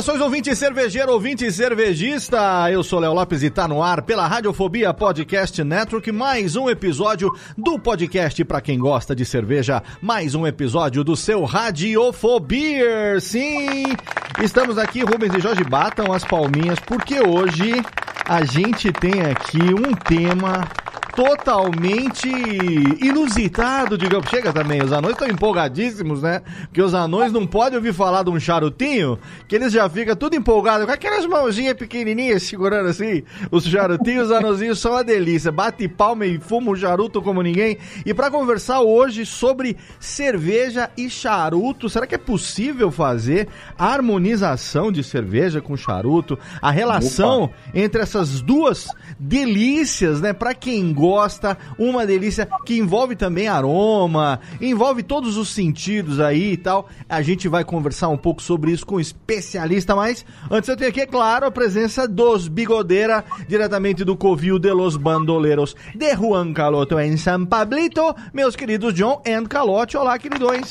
Saudações, ouvinte cervejeiro, ouvinte cervejista. Eu sou Léo Lopes e tá no ar pela Radiofobia Podcast Network. Mais um episódio do podcast para quem gosta de cerveja. Mais um episódio do seu Radiofobia. Sim, estamos aqui, Rubens e Jorge batam as palminhas, porque hoje a gente tem aqui um tema totalmente inusitado, digamos. Chega também, os anões estão empolgadíssimos, né? Porque os anões não podem ouvir falar de um charutinho, que eles já ficam tudo empolgados, com aquelas mãozinhas pequenininhas segurando assim os charutinhos, os anãozinhos são uma delícia. Bate palma e fuma um charuto como ninguém. E para conversar hoje sobre cerveja e charuto, será que é possível fazer harmonização de cerveja com charuto? A relação Opa. entre essas duas delícias, né? Para quem gosta, uma delícia que envolve também aroma, envolve todos os sentidos aí e tal. A gente vai conversar um pouco sobre isso com um especialista, mas antes eu tenho aqui, é claro, a presença dos Bigodeira, diretamente do Covil de los Bandoleros de Juan Caloto em São Pablito, meus queridos John and Calote. Olá, queridões.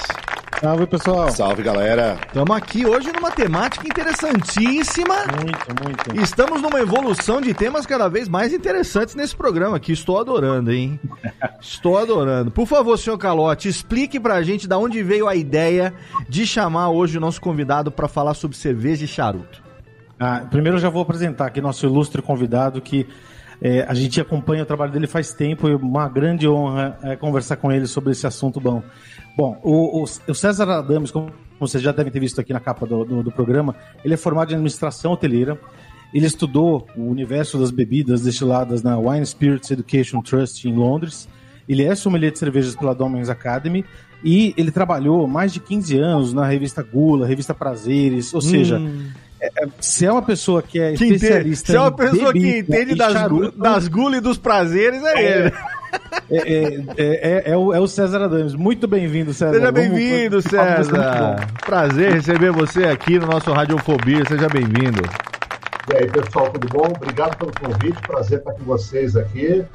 Salve, pessoal. Salve, galera. Estamos aqui hoje numa temática interessantíssima. Muito, muito. Estamos numa evolução de temas cada vez mais interessantes nesse programa aqui. Estou adorando, hein? Estou adorando. Por favor, senhor Calote, explique pra gente da onde veio a ideia de chamar hoje o nosso convidado para falar sobre cerveja e charuto. Ah, primeiro eu já vou apresentar aqui nosso ilustre convidado que é, a gente acompanha o trabalho dele faz tempo e uma grande honra é, conversar com ele sobre esse assunto bom. Bom, o, o, César Adames, como vocês já devem ter visto aqui na capa do, do, do programa, ele é formado em administração hoteleira. Ele estudou o universo das bebidas destiladas na Wine Spirits Education Trust em Londres. Ele é sommelier de cervejas pela Domens Academy e ele trabalhou mais de 15 anos na revista Gula, revista Prazeres, ou seja, hum. é, é se é uma pessoa que é especialista Se é uma pessoa que entende das, charuto, das gula e dos prazeres, é, é ele. É, é, é, é, o, é o César Adames. Muito bem-vindo, César. Seja bem-vindo, César. Prazer receber você aqui no nosso Radiofobia. Seja bem-vindo. E aí, pessoal, tudo bom? Obrigado pelo convite. Prazer estar com vocês aqui.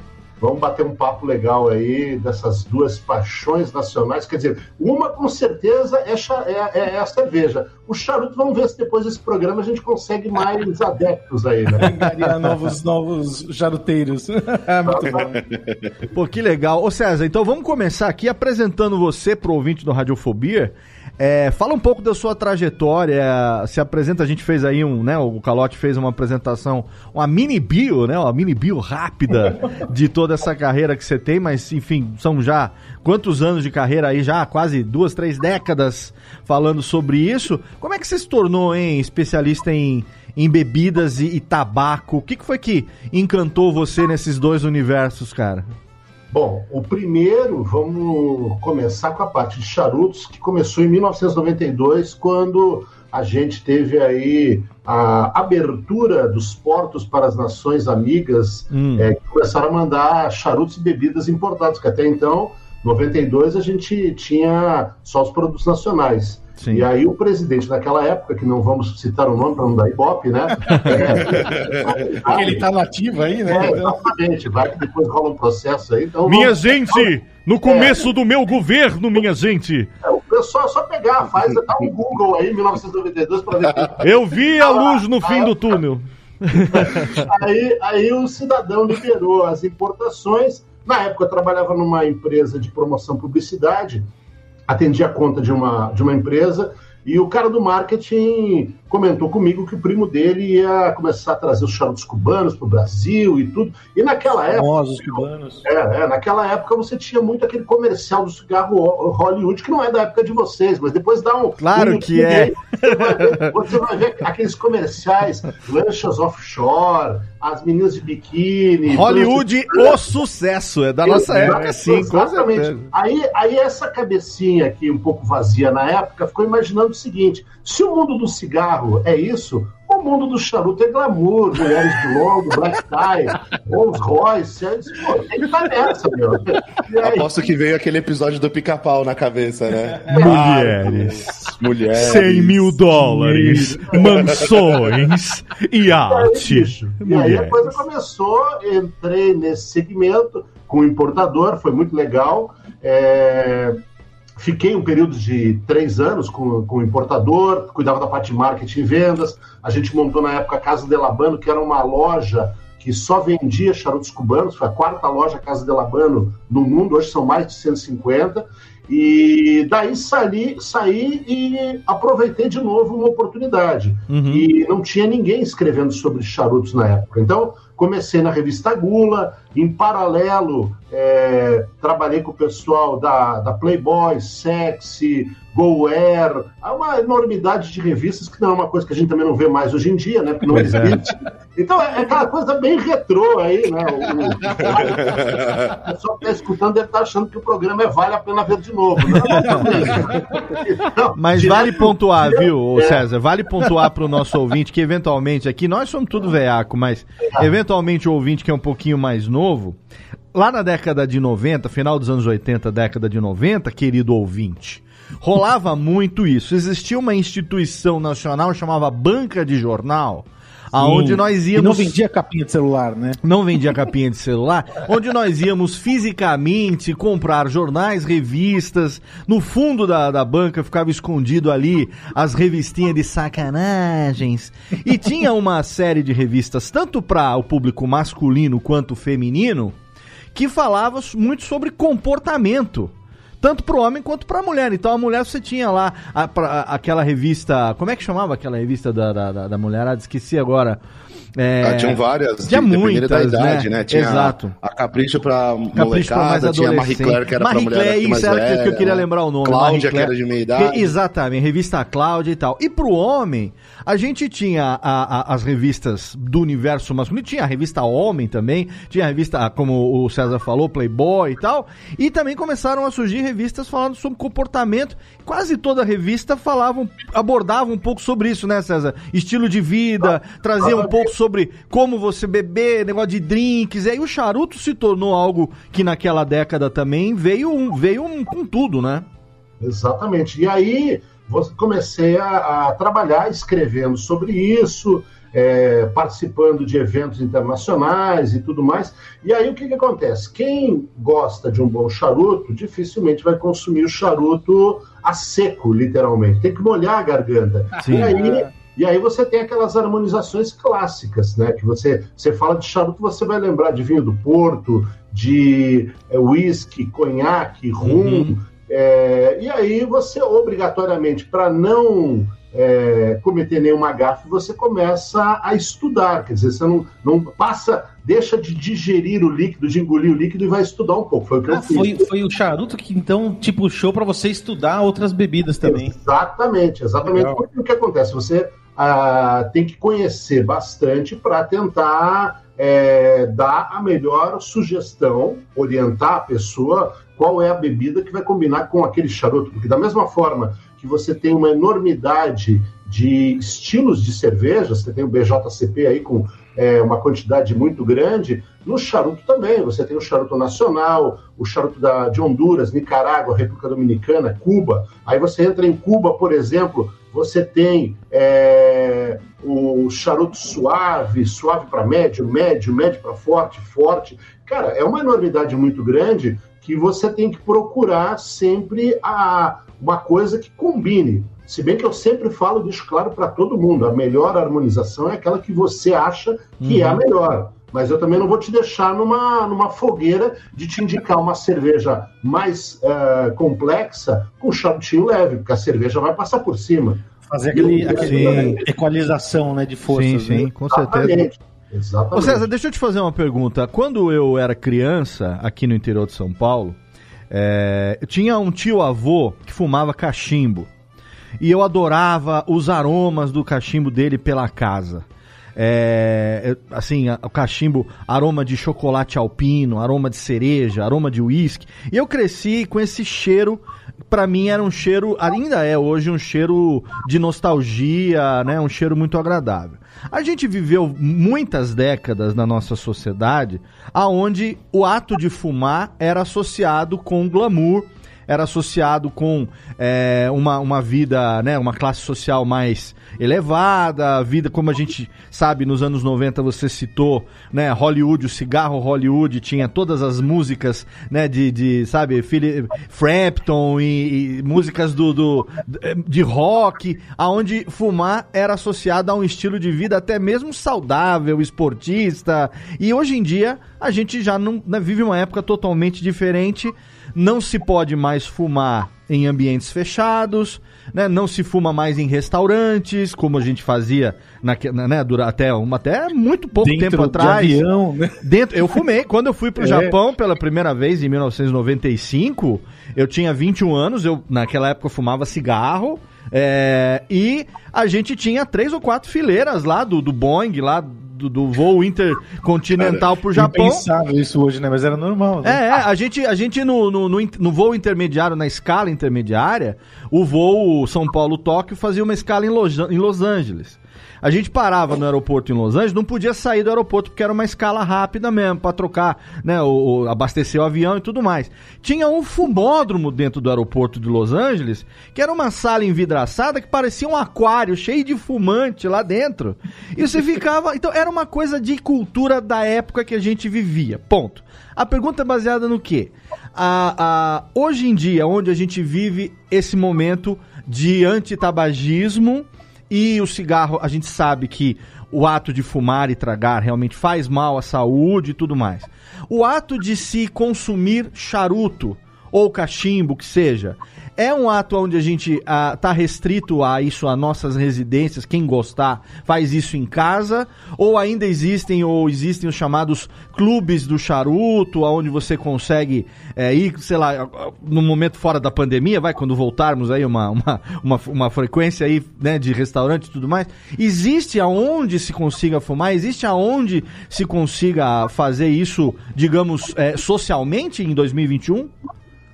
Vamos bater um papo legal aí dessas duas paixões nacionais. Quer dizer, uma com certeza é, é, é, a cerveja. O charuto, vamos ver se depois desse programa a gente consegue mais adeptos aí, né? Novos, novos charuteiros. Pô, que legal. Ô César, então vamos começar aqui apresentando você pro ouvinte do Radiofobia. É, fala um pouco da sua trajetória, se apresenta, a gente fez aí um, né, o Calote fez uma apresentação, uma mini bio, né, uma mini bio rápida de toda essa carreira que você tem, mas enfim, são já quantos anos de carreira aí, já quase duas, três décadas falando sobre isso. Como é que você se tornou, hein, especialista em, em bebidas e, e tabaco? O que, que foi que encantou você nesses dois universos, cara? Bom, o primeiro, vamos começar com a parte de charutos, que começou em 1992, quando a gente teve aí a abertura dos portos para as nações amigas, hum. é, que começaram a mandar charutos e bebidas importados, que até então, 92, a gente tinha só os produtos nacionais. Sim. E aí o presidente daquela época, que não vamos citar o nome para não dar ibope, né? É, ele está nativo aí, né? É, exatamente, vai que depois rola um processo aí. Então, minha gente, no começo é, do meu governo, minha gente. É, o pessoal é só pegar, faz, dá um Google aí, 1992, para ver. Eu vi a luz no fim do túnel. aí, aí o cidadão liberou as importações Na época eu trabalhava numa empresa de promoção publicidade, atendia a conta de uma, de uma empresa, e o cara do marketing comentou comigo que o primo dele ia começar a trazer os charutos cubanos para o Brasil e tudo. E naquela época. Famosos cubanos. É, é, naquela época você tinha muito aquele comercial do cigarro Hollywood, que não é da época de vocês, mas depois dá um. Claro um que é. Você vai, ver, você vai, ver, aqueles comerciais, lanchas offshore, as meninas de biquíni. Hollywood, o sucesso. É da nossa época, sim, exatamente. Aí, aí essa cabecinha aqui, um pouco vazia na época, ficou imaginando o seguinte: se o mundo do cigarro é isso, o mundo do charuto é glamour, mulheres de longo, black tie, Rolls Royce, é, pô, tem que estar nessa, meu. Aí... Aposto que veio aquele episódio do pica-pau na cabeça, né? Mulheres. mulheres. 100 mil dólares, mansões e arte. E aí a coisa começou, entrei nesse segmento com o importador, foi muito legal. É... Fiquei um período de três anos com, com o importador, cuidava da parte de marketing e vendas. A gente montou na época a Casa de Labano, que era uma loja que só vendia charutos cubanos, foi a quarta loja Casa de Labano no mundo, hoje são mais de 150. E daí saí, saí e aproveitei de novo uma oportunidade. Uhum. E não tinha ninguém escrevendo sobre charutos na época. Então, comecei na revista Gula, em paralelo, é, trabalhei com o pessoal da, da Playboy, Sexy, GoAir, há uma enormidade de revistas que não é uma coisa que a gente também não vê mais hoje em dia, né? Porque não é. existe. Então é, é aquela coisa bem retrô aí, né? O, o pessoal que está escutando deve estar tá achando que o programa é vale a pena ver de novo. Né? Então, Mas vale pontuar, viu, é. César? Vale pontuar para o nosso ouvinte que eventualmente aqui, nós somos tudo veaco, mas eventualmente o ouvinte que é um pouquinho mais novo, lá na década de 90, final dos anos 80, década de 90, querido ouvinte, rolava muito isso. Existia uma instituição nacional chamava Banca de Jornal, aonde nós íamos. E não vendia capinha de celular, né? Não vendia capinha de celular, onde nós íamos fisicamente comprar jornais, revistas. No fundo da, da banca ficava escondido ali as revistinhas de sacanagens. E tinha uma série de revistas, tanto para o público masculino quanto feminino, que falava muito sobre comportamento tanto para o homem quanto para a mulher. Então a mulher você tinha lá a, pra, aquela revista, como é que chamava aquela revista da, da, da mulherada? Esqueci agora. É, ah, tinham várias, tinha de, muitas, da idade, né? né? Tinha Exato. A, Capricho pra Capricho pra mais tinha a Marie Claire, que era Marie pra mulher isso era velha, que eu queria lembrar o nome. Cláudia, que era de meia idade. Exatamente, revista Cláudia e tal. E pro homem, a gente tinha a, a, as revistas do universo masculino, tinha a revista Homem também, tinha a revista, como o César falou, Playboy e tal, e também começaram a surgir revistas falando sobre comportamento. Quase toda revista falava, abordava um pouco sobre isso, né, César? Estilo de vida, trazia um pouco sobre como você beber, negócio de drinks. E aí o charuto se tornou algo que naquela década também veio, um, veio um, com tudo, né? Exatamente. E aí comecei a, a trabalhar escrevendo sobre isso, é, participando de eventos internacionais e tudo mais. E aí o que, que acontece? Quem gosta de um bom charuto dificilmente vai consumir o charuto a seco, literalmente. Tem que molhar a garganta. Sim. E aí e aí você tem aquelas harmonizações clássicas, né? Que você, você fala de charuto, você vai lembrar de vinho do Porto, de é, whisky, conhaque, rum. Uhum. É, e aí você, obrigatoriamente, para não é, cometer nenhuma gafe, você começa a estudar. Quer dizer, você não, não passa, deixa de digerir o líquido, de engolir o líquido e vai estudar um pouco. Foi o que ah, eu fiz. Foi, foi o charuto que então te puxou para você estudar outras bebidas também. Exatamente, exatamente. Porque o que acontece? Você ah, tem que conhecer bastante para tentar é, dar a melhor sugestão, orientar a pessoa qual é a bebida que vai combinar com aquele charuto. Porque, da mesma forma que você tem uma enormidade de estilos de cerveja, você tem o BJCP aí com é, uma quantidade muito grande, no charuto também. Você tem o charuto nacional, o charuto da, de Honduras, Nicarágua, República Dominicana, Cuba. Aí você entra em Cuba, por exemplo, você tem é, o charuto suave, suave para médio, médio, médio para forte, forte. Cara, é uma enormidade muito grande que você tem que procurar sempre a, uma coisa que combine. Se bem que eu sempre falo, deixo claro para todo mundo, a melhor harmonização é aquela que você acha que uhum. é a uhum. melhor. mas eu também não vou te deixar numa, numa fogueira de te indicar uma cerveja mais uh, complexa com charutinho leve, porque a cerveja vai passar por cima. Fazer aquele, aquele equalização né, de forças. Sim, sim, né? com certeza. Exatamente. Ô César, deixa eu te fazer uma pergunta. Quando eu era criança, aqui no interior de São Paulo, é, eu tinha um tio-avô que fumava cachimbo. E eu adorava os aromas do cachimbo dele pela casa. É, assim, o cachimbo, aroma de chocolate alpino, aroma de cereja, aroma de uísque. E eu cresci com esse cheiro, para mim era um cheiro, ainda é hoje um cheiro de nostalgia, né? Um cheiro muito agradável. A gente viveu muitas décadas na nossa sociedade aonde o ato de fumar era associado com glamour, era associado com é, uma, uma vida, né, uma classe social mais elevada, vida como a gente sabe nos anos 90 você citou, né, Hollywood, o cigarro Hollywood tinha todas as músicas, né, de, de sabe, Philip Frampton e, e músicas do, do, de rock, aonde fumar era associado a um estilo de vida até mesmo saudável, esportista, e hoje em dia a gente já não né, vive uma época totalmente diferente não se pode mais fumar em ambientes fechados, né? Não se fuma mais em restaurantes, como a gente fazia na, né, durante, até, uma, até muito pouco Dentro tempo atrás. De avião, né? Dentro, eu fumei. Quando eu fui pro é. Japão pela primeira vez em 1995, eu tinha 21 anos, eu naquela época eu fumava cigarro. É, e a gente tinha três ou quatro fileiras lá do, do Boeing, lá do, do voo intercontinental pro Japão. Impensável isso hoje, né? Mas era normal. Né? É, é, a gente, a gente no, no, no, no voo intermediário, na escala intermediária, o voo São Paulo-Tóquio fazia uma escala em Los, em Los Angeles. A gente parava no aeroporto em Los Angeles, não podia sair do aeroporto porque era uma escala rápida mesmo, para trocar, né, o, o, abastecer o avião e tudo mais. Tinha um fumódromo dentro do aeroporto de Los Angeles, que era uma sala envidraçada que parecia um aquário cheio de fumante lá dentro. E você ficava, então era uma coisa de cultura da época que a gente vivia. Ponto. A pergunta é baseada no quê? A, a, hoje em dia, onde a gente vive esse momento de antitabagismo, e o cigarro, a gente sabe que o ato de fumar e tragar realmente faz mal à saúde e tudo mais. O ato de se consumir charuto ou cachimbo, que seja, é um ato onde a gente está ah, restrito a isso, a nossas residências, quem gostar faz isso em casa, ou ainda existem ou existem os chamados clubes do charuto, onde você consegue é, ir, sei lá, no momento fora da pandemia, vai, quando voltarmos aí uma, uma, uma, uma frequência aí, né, de restaurante e tudo mais, existe aonde se consiga fumar, existe aonde se consiga fazer isso, digamos, é, socialmente em 2021?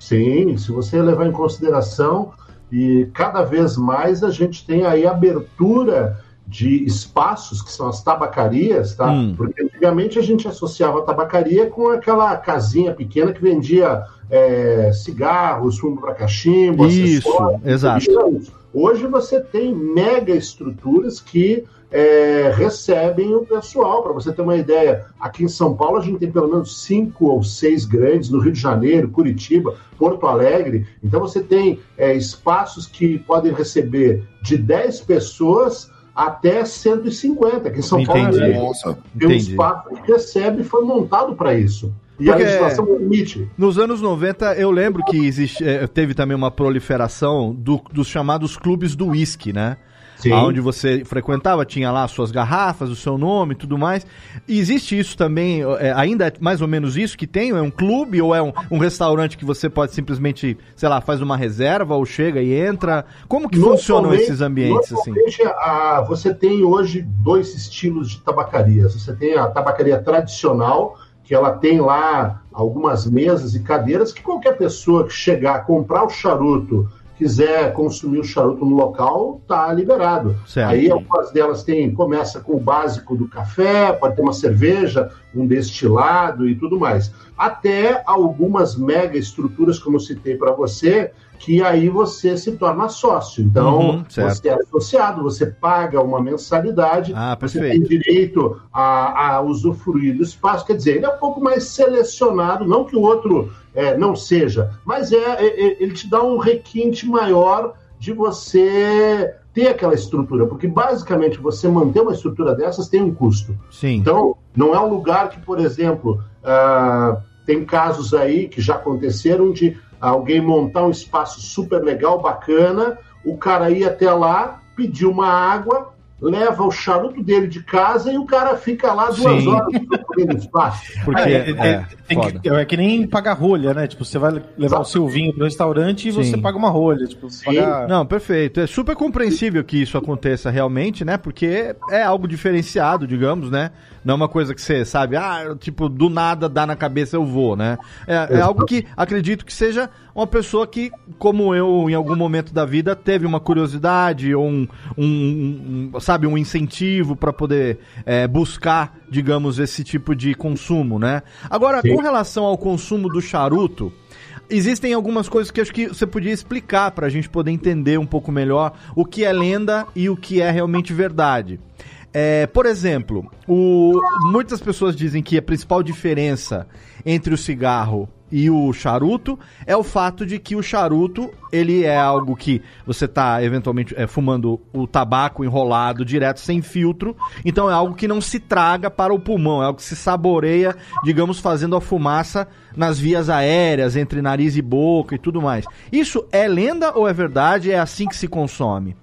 Sim, se você levar em consideração, e cada vez mais a gente tem aí abertura de espaços que são as tabacarias, tá? Hum. Porque antigamente a gente associava a tabacaria com aquela casinha pequena que vendia é, cigarros, fumo para cachimbo, Isso, exato. Hoje você tem mega estruturas que é, recebem o pessoal. Para você ter uma ideia, aqui em São Paulo a gente tem pelo menos cinco ou seis grandes, no Rio de Janeiro, Curitiba, Porto Alegre. Então você tem é, espaços que podem receber de 10 pessoas até 150. Aqui em São Entendi. Paulo é, tem um espaço que recebe foi montado para isso. E Porque a legislação permite. Nos anos 90, eu lembro que existe, é, teve também uma proliferação do, dos chamados clubes do whisky, né? Sim. Onde você frequentava, tinha lá suas garrafas, o seu nome e tudo mais. E existe isso também, é, ainda é mais ou menos isso que tem? É um clube ou é um, um, restaurante que você pode simplesmente, sei lá, faz uma reserva ou chega e entra? Como que funcionam esses ambientes assim? A, você tem hoje dois estilos de tabacarias. Você tem a tabacaria tradicional, que ela tem lá algumas mesas e cadeiras que qualquer pessoa que chegar, comprar o charuto quiser consumir o charuto no local, tá liberado. Certo. Aí algumas delas tem, começa com o básico do café, pode ter uma cerveja, um destilado e tudo mais. Até algumas mega estruturas, como eu citei para você, que aí você se torna sócio. Então, uhum, você é associado, você paga uma mensalidade, ah, você tem direito a, a usufruir do espaço. Quer dizer, ele é um pouco mais selecionado, não que o outro é, não seja, mas é, é, é ele te dá um requinte maior de você ter aquela estrutura, porque basicamente você manter uma estrutura dessas tem um custo. Sim. Então, não é um lugar que, por exemplo, uh, tem casos aí que já aconteceram de alguém montar um espaço super legal, bacana, o cara ir até lá, pedir uma água, leva o charuto dele de casa e o cara fica lá duas Sim. horas procurando espaço. Porque é, é, é, que, é, que, nem pagar rolha, né? Tipo, você vai levar Exato. o seu vinho pro restaurante e Sim. você paga uma rolha. Tipo, pagar... Não, perfeito. É super compreensível que isso aconteça realmente, né? Porque é algo diferenciado, digamos, né? Não é uma coisa que você sabe, ah, tipo, do nada dá na cabeça eu vou, né? É, é algo que acredito que seja uma pessoa que, como eu, em algum momento da vida, teve uma curiosidade ou um, um, um sabe, um incentivo para poder é, buscar, digamos, esse tipo de consumo, né? Agora, Sim. com relação ao consumo do charuto, existem algumas coisas que acho que você podia explicar para a gente poder entender um pouco melhor o que é lenda e o que é realmente verdade. É, por exemplo, o, muitas pessoas dizem que a principal diferença entre o cigarro e o charuto é o fato de que o charuto ele é algo que você está eventualmente é, fumando o tabaco enrolado direto sem filtro, então é algo que não se traga para o pulmão, é algo que se saboreia, digamos, fazendo a fumaça nas vias aéreas entre nariz e boca e tudo mais. Isso é lenda ou é verdade? É assim que se consome?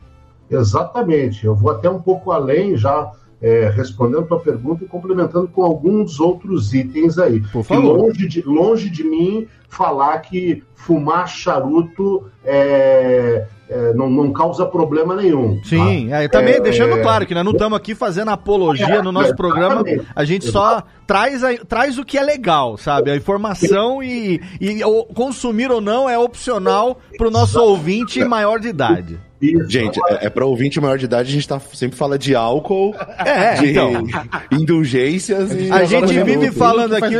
Exatamente. Eu vou até um pouco além já é, respondendo a tua pergunta e complementando com alguns outros itens aí. Por favor. Longe de, longe de mim falar que fumar charuto é, é, não, não, causa problema nenhum. Sim, tá? também é, deixando é, claro que nós não estamos aqui fazendo apologia no nosso programa, a gente só traz, a, traz o que é legal, sabe? A informação e, e consumir ou não é opcional para o nosso ouvinte maior de idade. Isso. Gente, é, é para ouvinte maior de idade, a gente tá, sempre fala de álcool, é, de então. indulgências e. A gente vive falando aqui.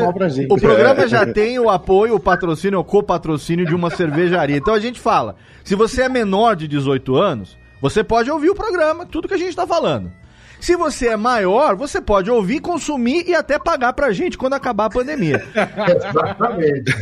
O programa já tem o apoio, o patrocínio, o copatrocínio de uma cervejaria. Então a gente fala: se você é menor de 18 anos, você pode ouvir o programa, tudo que a gente está falando. Se você é maior, você pode ouvir, consumir e até pagar pra gente quando acabar a pandemia. exatamente,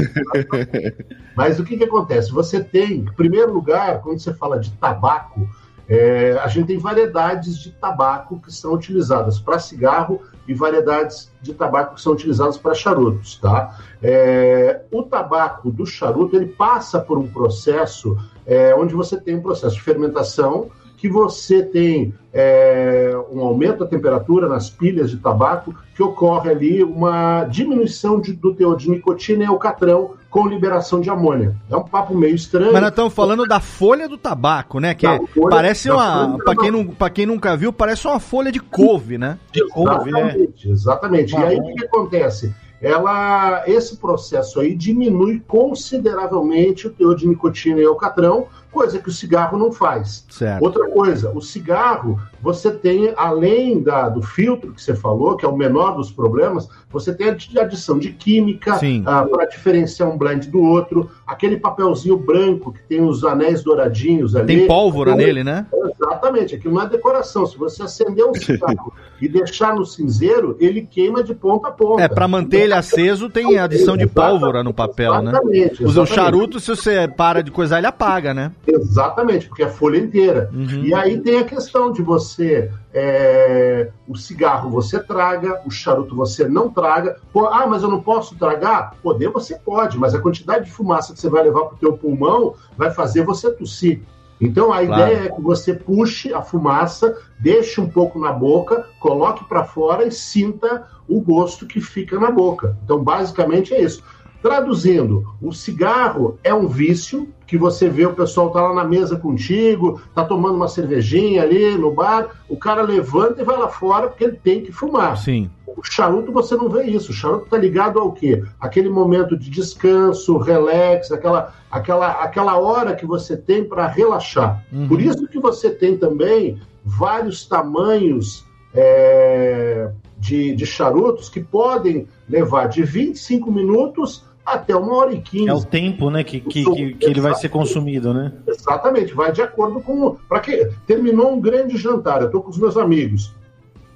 Mas o que, que acontece? Você tem, em primeiro lugar, quando você fala de tabaco, é, a gente tem variedades de tabaco que são utilizadas para cigarro e variedades de tabaco que são utilizadas para charutos, tá? É, o tabaco do charuto ele passa por um processo é, onde você tem um processo de fermentação que você tem é, um aumento da temperatura nas pilhas de tabaco, que ocorre ali uma diminuição de, do teor de nicotina e alcatrão com liberação de amônia. É um papo meio estranho. Mas nós estamos falando da folha do tabaco, né? Que é, folha, parece uma. Para quem, não, quem nunca viu, parece uma folha de couve, né? De couve, exatamente, né? Exatamente. E aí o que, que acontece? ela, esse processo aí diminui consideravelmente o teor de nicotina e alcatrão, coisa que o cigarro não faz. Certo. Outra coisa, o cigarro, você tem, além da, do filtro que você falou, que é o menor dos problemas, você tem a adição de química uh, para diferenciar um blend do outro, aquele papelzinho branco que tem os anéis douradinhos ali. Tem pólvora então, nele, né? Exatamente, aquilo não é decoração. Se você acender um cigarro e deixar no cinzeiro, ele queima de ponta a ponta. É, para manter ele aceso, tem adição de pólvora no papel, exatamente, né? Exatamente. O charuto, se você para de coisar, ele apaga, né? Exatamente, porque é a folha inteira. Uhum. E aí tem a questão de você. É, o cigarro você traga, o charuto você não traga. Pô, ah, mas eu não posso tragar? Poder você pode, mas a quantidade de fumaça que você vai levar para o teu pulmão vai fazer você tossir. Então a claro. ideia é que você puxe a fumaça, deixe um pouco na boca, coloque para fora e sinta o gosto que fica na boca. Então basicamente é isso. Traduzindo, o cigarro é um vício que você vê o pessoal tá lá na mesa contigo, tá tomando uma cervejinha ali no bar, o cara levanta e vai lá fora porque ele tem que fumar. Sim. O charuto você não vê isso. O charuto tá ligado ao quê? Aquele momento de descanso, relax, aquela aquela aquela hora que você tem para relaxar. Uhum. Por isso que você tem também vários tamanhos é, de, de charutos que podem levar de 25 minutos até uma hora e quinze. É o tempo, né, que, que, que, que, ele vai ser consumido, né? Exatamente, vai de acordo com. Para que terminou um grande jantar, eu estou com os meus amigos.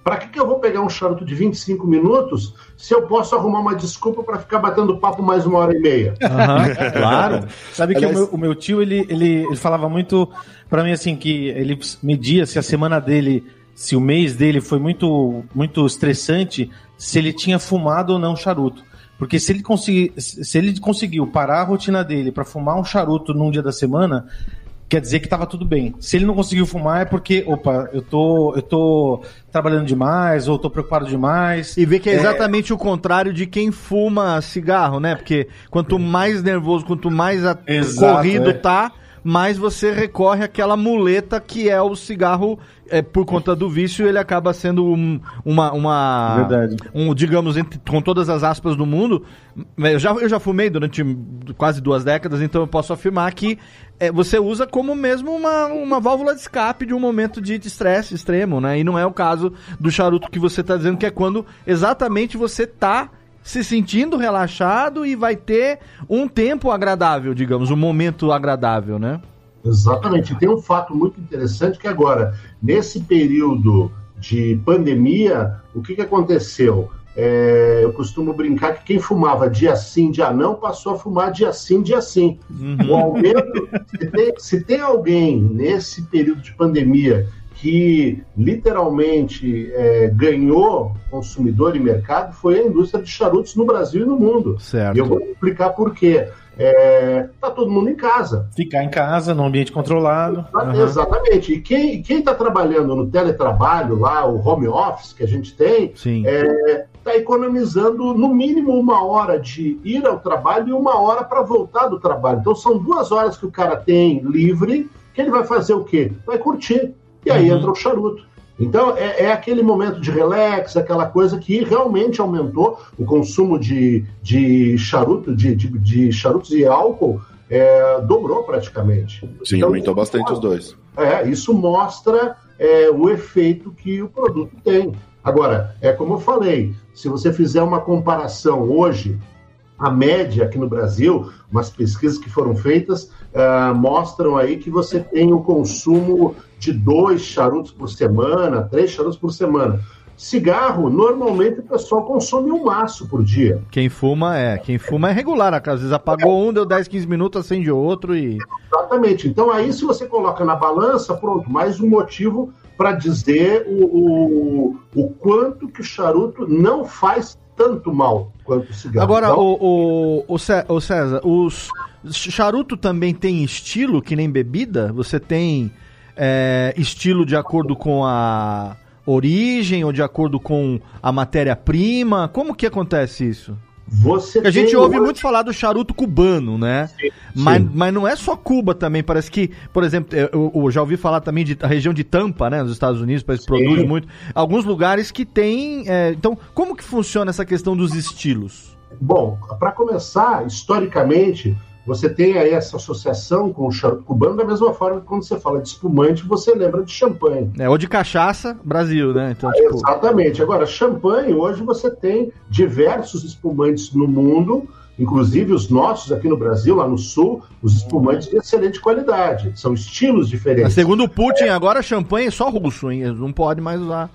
Para que, que eu vou pegar um charuto de 25 minutos se eu posso arrumar uma desculpa para ficar batendo papo mais uma hora e meia? Uhum, claro. Sabe que o meu, o meu, tio, ele, ele, ele falava muito para mim assim, que ele media se a semana dele, se o mês dele foi muito, muito estressante, se ele tinha fumado ou não charuto. Porque se ele, conseguir, se ele conseguiu parar a rotina dele para fumar um charuto num dia da semana, quer dizer que estava tudo bem. Se ele não conseguiu fumar é porque, opa, eu tô, eu tô trabalhando demais ou tô preocupado demais. E vê que é, é exatamente é... o contrário de quem fuma cigarro, né? Porque quanto mais nervoso, quanto mais. Exato, corrido é. tá, mais você recorre àquela muleta que é o cigarro é, por conta do vício, ele acaba sendo um, uma, uma Verdade. um, digamos, entre, com todas as aspas do mundo. Eu já, eu já fumei durante quase duas décadas, então eu posso afirmar que é, você usa como mesmo uma, uma válvula de escape de um momento de estresse extremo, né? E não é o caso do charuto que você está dizendo, que é quando exatamente você está se sentindo relaxado e vai ter um tempo agradável, digamos, um momento agradável, né? Exatamente. Tem um fato muito interessante que agora, nesse período de pandemia, o que, que aconteceu? É, eu costumo brincar que quem fumava dia sim, dia não, passou a fumar dia sim, dia sim. Uhum. O aumento, se tem, se tem alguém nesse período de pandemia que literalmente é, ganhou consumidor e mercado foi a indústria de charutos no Brasil e no mundo. Certo. E eu vou explicar por quê. É, tá todo mundo em casa. Ficar em casa, no ambiente controlado. Uhum. Exatamente. E quem está trabalhando no teletrabalho, lá, o home office que a gente tem, está é, tá economizando no mínimo uma hora de ir ao trabalho e uma hora para voltar do trabalho. Então são duas horas que o cara tem livre, que ele vai fazer o quê? Vai curtir. E aí uhum. entra o charuto. Então, é, é, aquele momento de relax, aquela coisa que realmente aumentou o consumo de, de charuto, de, de, de charutos e álcool, é, dobrou praticamente. Sim, então, aumentou bastante mostra, os dois. É, isso mostra é, o efeito que o produto tem. Agora, é como eu falei, se você fizer uma comparação hoje, a média aqui no Brasil, umas pesquisas que foram feitas, uh, mostram aí que você tem um consumo de dois charutos por semana, três charutos por semana. Cigarro, normalmente o pessoal consome um maço por dia. Quem fuma é, quem fuma é regular, às vezes apagou um, deu 10, 15 minutos, acende outro e. Exatamente. Então aí, se você coloca na balança, pronto, mais um motivo para dizer o, o, o quanto que o charuto não faz tanto mal quanto o cigarro. Agora, então, o, o, o César, os charuto também tem estilo que nem bebida? Você tem é, estilo de acordo com a origem ou de acordo com a matéria-prima? Como que acontece isso? Você a gente ouve muito falar do charuto cubano, né? Sim, mas, sim. mas não é só Cuba também. Parece que, por exemplo, eu, eu já ouvi falar também de a região de Tampa, né? Nos Estados Unidos, parece que produz muito. Alguns lugares que tem. É, então, como que funciona essa questão dos estilos? Bom, para começar, historicamente, você tem aí essa associação com o charuto cubano da mesma forma que quando você fala de espumante, você lembra de champanhe. É, ou de cachaça, Brasil, né? Então, ah, tipo... Exatamente. Agora, champanhe, hoje você tem diversos espumantes no mundo, inclusive os nossos aqui no Brasil, lá no sul, os espumantes de excelente qualidade. São estilos diferentes. Segundo Putin, é. agora champanhe é só russo, hein? Não pode mais usar.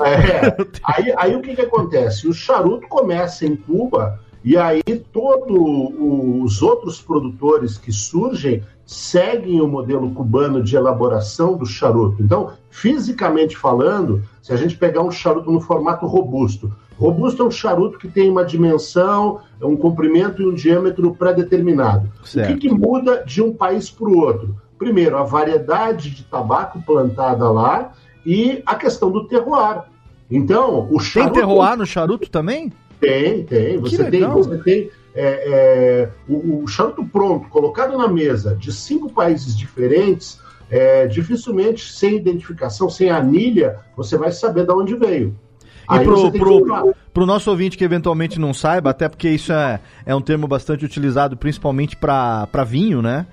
É. aí, aí o que, que acontece? O charuto começa em Cuba e aí todos os outros produtores que surgem seguem o modelo cubano de elaboração do charuto. Então, fisicamente falando, se a gente pegar um charuto no formato robusto, robusto é um charuto que tem uma dimensão, um comprimento e um diâmetro pré-determinado. O que, que muda de um país para o outro? Primeiro, a variedade de tabaco plantada lá e a questão do terroir. Então, o charuto. Tem terroir no charuto também? Tem, tem. Você tem, você tem é, é, o, o charuto pronto, colocado na mesa de cinco países diferentes, é, dificilmente, sem identificação, sem anilha, você vai saber de onde veio. E pro, pro, pro, nosso ouvinte que eventualmente não saiba, até porque isso é, é um termo bastante utilizado principalmente para vinho, né?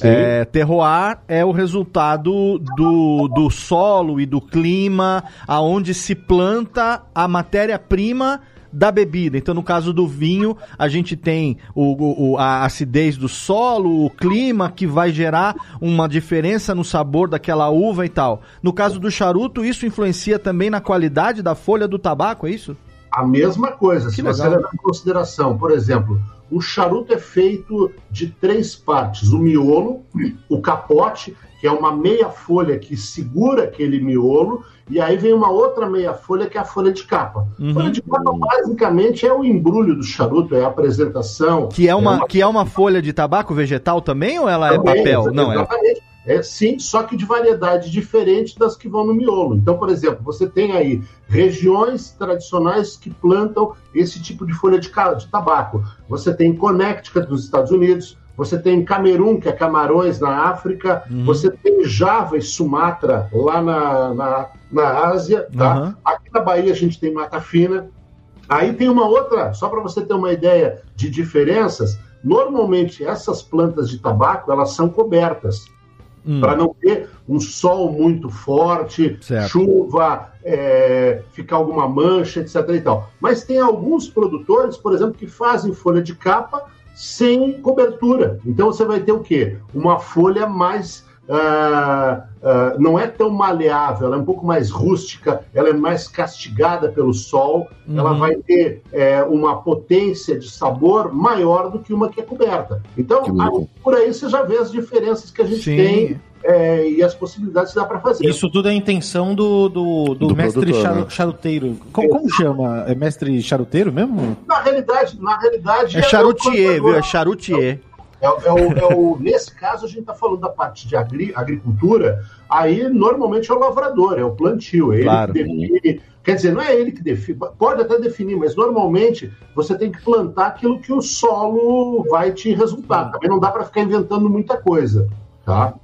É, terroir é o resultado do, do solo e do clima, aonde se planta a matéria-prima da bebida. Então, no caso do vinho, a gente tem o, o, a acidez do solo, o clima que vai gerar uma diferença no sabor daquela uva e tal. No caso do charuto, isso influencia também na qualidade da folha do tabaco, é isso? A mesma coisa, que se legal. você levar em consideração, por exemplo, o charuto é feito de três partes: o miolo, o capote, que é uma meia folha que segura aquele miolo, e aí vem uma outra meia folha que é a folha de capa. Uhum. Folha de capa basicamente é o embrulho do charuto, é a apresentação. Que é uma, é uma... Que é uma folha de tabaco vegetal também ou ela é também, é papel? Não, exatamente. é. É, sim, só que de variedade diferente das que vão no miolo. Então, por exemplo, você tem aí regiões tradicionais que plantam esse tipo de folha de, de tabaco. Você tem Connecticut nos Estados Unidos, você tem Camerun, que é Camarões na África, uhum. você tem Java e Sumatra lá na, na, na Ásia, tá? Uhum. Aqui na Bahia a gente tem Mata Fina. Aí tem uma outra, só para você ter uma ideia de diferenças, normalmente essas plantas de tabaco, elas são cobertas. Hum. Para não ter um sol muito forte, certo. chuva, é, ficar alguma mancha, etc. E tal. Mas tem alguns produtores, por exemplo, que fazem folha de capa sem cobertura. Então você vai ter o quê? Uma folha mais. Uh, uh, não é tão maleável, ela é um pouco mais rústica, ela é mais castigada pelo sol, uhum. ela vai ter é, uma potência de sabor maior do que uma que é coberta. Então, aí, por aí você já vê as diferenças que a gente Sim. tem é, e as possibilidades que dá para fazer. Isso tudo é a intenção do, do, do, do mestre produtor, né? charuteiro. Como, como, chama? É mestre charuteiro mesmo? Na realidade, na realidade. É, é charutier, viu? É charutier. É, é, o, é o, nesse caso, a gente está falando da parte de agri, agricultura, aí normalmente é o lavrador, é o plantio, é ele claro. que define. Quer dizer, não é ele que define, pode até definir, mas normalmente você tem que plantar aquilo que o solo vai te resultar. Também não dá para ficar inventando muita coisa, tá?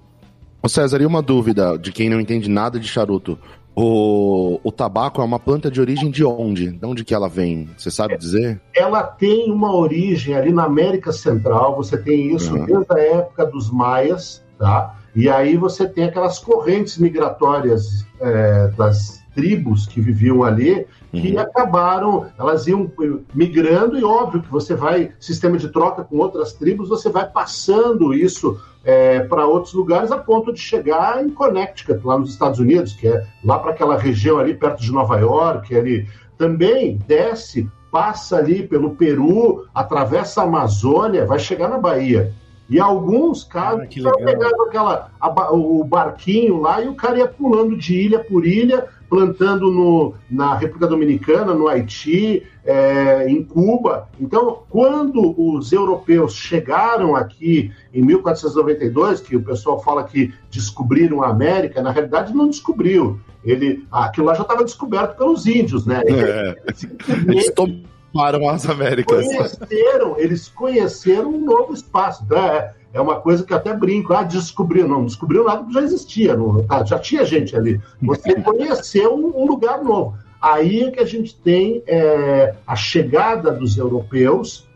Ô César, e uma dúvida de quem não entende nada de charuto. O, o tabaco é uma planta de origem de onde? De onde que ela vem? Você sabe dizer? Ela tem uma origem ali na América Central, você tem isso uhum. desde a época dos maias, tá? E aí você tem aquelas correntes migratórias é, das tribos que viviam ali, que uhum. acabaram, elas iam migrando, e óbvio que você vai, sistema de troca com outras tribos, você vai passando isso é, para outros lugares a ponto de chegar em Connecticut, lá nos Estados Unidos, que é lá para aquela região ali perto de Nova York, ali também desce, passa ali pelo Peru, atravessa a Amazônia, vai chegar na Bahia. E alguns casos ah, pegavam aquela, a, o barquinho lá e o cara ia pulando de ilha por ilha, plantando no, na República Dominicana, no Haiti, é, em Cuba. Então, quando os europeus chegaram aqui em 1492, que o pessoal fala que descobriram a América, na realidade não descobriu. Ele, aquilo lá já estava descoberto pelos índios, né? É. Tomaram as Américas. Conheceram, eles conheceram um novo espaço. Então, é, é uma coisa que até brinco, ah, descobriu, não, descobriu nada que já existia, não, tá, já tinha gente ali. Você conheceu um, um, lugar novo. Aí é que a gente tem é, a chegada dos europeus,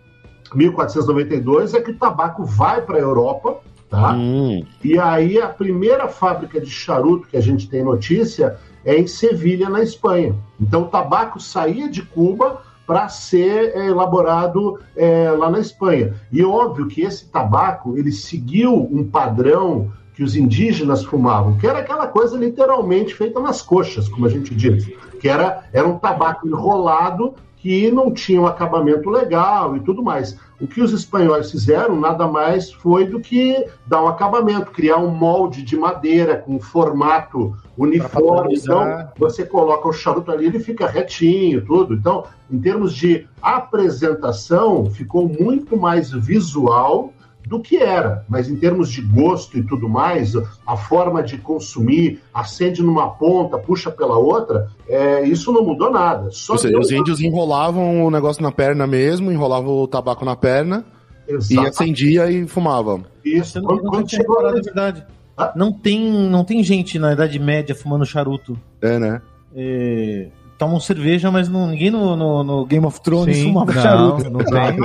1492, é que o tabaco vai para a Europa, tá? Hum. E aí a primeira fábrica de charuto que a gente tem notícia é em Sevilha, na Espanha. Então o tabaco saía de Cuba para ser é, elaborado é, lá na Espanha. E óbvio que esse tabaco ele seguiu um padrão que os indígenas fumavam, que era aquela coisa literalmente feita nas coxas, como a gente diz, que era, era um tabaco enrolado que não tinha um acabamento legal e tudo mais. O que os espanhóis fizeram nada mais foi do que dar um acabamento, criar um molde de madeira com um formato uniforme. Então, você coloca o charuto ali, ele fica retinho, tudo. Então, em termos de apresentação, ficou muito mais visual do que era, mas em termos de gosto e tudo mais, a forma de consumir, acende numa ponta, puxa pela outra, é, isso não mudou nada. Só Ou seja, os índios enrolavam o negócio na perna mesmo, enrolavam o tabaco na perna Exato. e acendia e fumava. Isso, quando, não, quando chegou a verdade. Ah? Não tem, não tem gente na Idade Média fumando charuto. É, né? É, tomam cerveja, mas não, ninguém no, no, no Game of Thrones Sim, fumava não, charuto. não tem.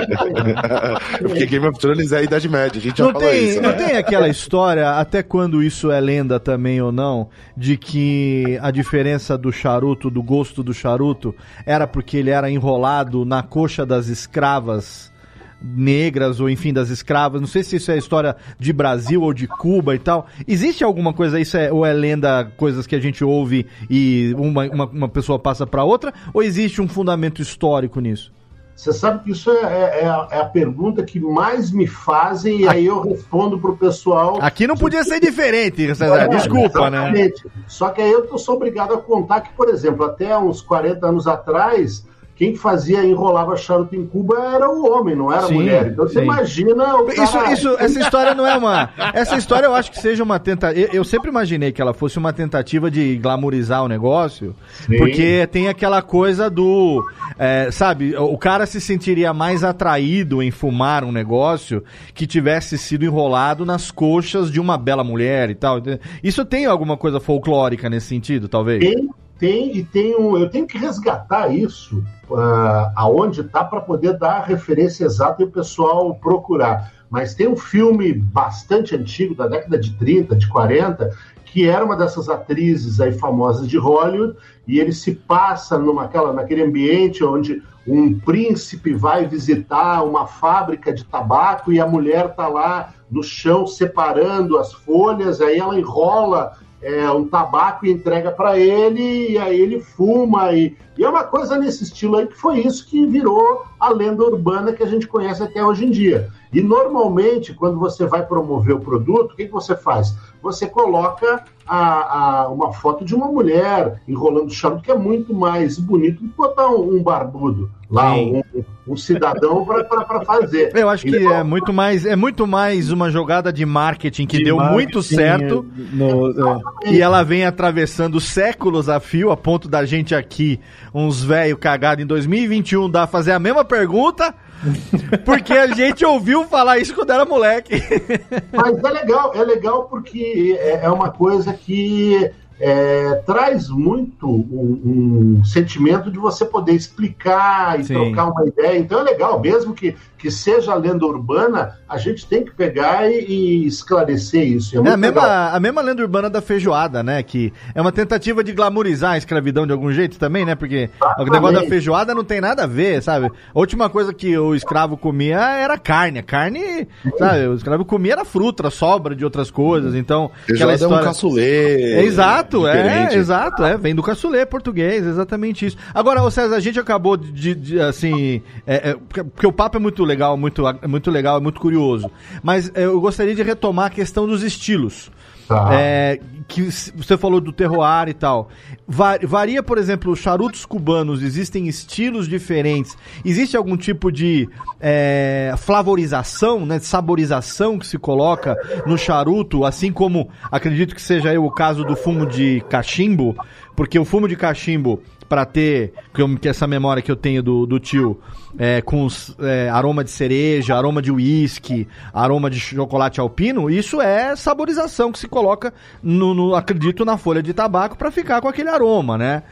Porque Game of Thrones é a Idade Média, a gente já Não falou tem, isso. não né? tem aquela história, até quando isso é lenda também ou não, de que a diferença do charuto, do gosto do charuto, era porque ele era enrolado na coxa das escravas negras, ou enfim, das escravas. Não sei se isso é história de Brasil ou de Cuba e tal. Existe alguma coisa, isso é, ou é lenda, coisas que a gente ouve e uma, uma, uma pessoa passa para outra, ou existe um fundamento histórico nisso? Você sabe que isso é, é- é a, é a pergunta que mais me fazem, e aí eu respondo pro pessoal. Aqui não podia ser diferente, César. Desculpa, né? Só que aí eu tô- sou obrigado a contar que, por exemplo, até uns 40 anos atrás, quem fazia enrolava charuto em Cuba era o homem, não era a Sim, mulher. Então você sim. imagina o Isso, cara... isso, essa história não é uma. Essa história eu acho que seja uma tentativa. Eu sempre imaginei que ela fosse uma tentativa de glamorizar o negócio, Sim. porque tem aquela coisa do. é, sabe, o cara se sentiria mais atraído em fumar um negócio que tivesse sido enrolado nas coxas de uma bela mulher e tal. Isso tem alguma coisa folclórica nesse sentido, talvez? Tem, tem, e um. Eu tenho que resgatar isso ah, aonde está para poder dar a referência exata e o pessoal procurar. Mas tem um filme bastante antigo, da década de 30, de 40, que era uma dessas atrizes aí famosas de Hollywood, e ele se passa numa, aquela, naquele ambiente onde um príncipe vai visitar uma fábrica de tabaco e a mulher está lá no chão separando as folhas, aí ela enrola é, um tabaco e entrega para ele, e aí ele fuma. E, e é uma coisa nesse estilo aí que foi isso que virou a lenda urbana que a gente conhece até hoje em dia. E normalmente, quando você vai promover o produto, o que, que você faz? Você coloca a, a- uma foto de uma mulher enrolando charuto, que é muito mais bonito do que botar um, um barbudo lá, um, um cidadão para fazer. Eu acho que Então, é muito mais é muito mais uma jogada de marketing que De deu marketing, muito certo. no- é. E ela vem atravessando séculos a fio, a ponto da gente aqui, uns velho cagado em 2021, dar fazer a mesma pergunta, porque a gente ouviu falar isso quando era moleque. Mas é legal, é legal porque é, é uma coisa que é, traz muito um, um sentimento de você poder explicar e Sim. trocar uma ideia. Então é legal, mesmo que, que seja lenda urbana, a gente tem que pegar e, e esclarecer isso. É, É a mesma, legal. a mesma lenda urbana da feijoada, né? Que é uma tentativa de glamorizar a escravidão de algum jeito também, né? Porque o Exatamente. negócio da feijoada não tem nada a ver, sabe? A última coisa que o escravo comia era carne. A carne, sabe? O escravo comia era fruta, sobra de outras coisas. Então, aquela Feijoada é um caçulê. É, exato, é, diferente. exato, é, vem do caçulê português, exatamente isso. Agora, ô César, a gente acabou de, de- assim, é, é, porque o papo é muito legal, muito, é muito legal, é muito curioso, mas é, eu gostaria de retomar a questão dos estilos. Tá. É, que você falou do terroir e tal. Va- varia, por exemplo, os charutos cubanos, existem estilos diferentes. Existe algum tipo de é, flavorização, né, de saborização que se coloca no charuto, assim como acredito que seja o caso do fumo de cachimbo, porque o fumo de cachimbo para ter que, eu- que essa memória que eu tenho do, do tio é, com os, é, aroma de cereja, aroma de uísque, aroma de chocolate alpino, isso é saborização que se coloca no, no- acredito na folha de tabaco para ficar com aquele aroma, né?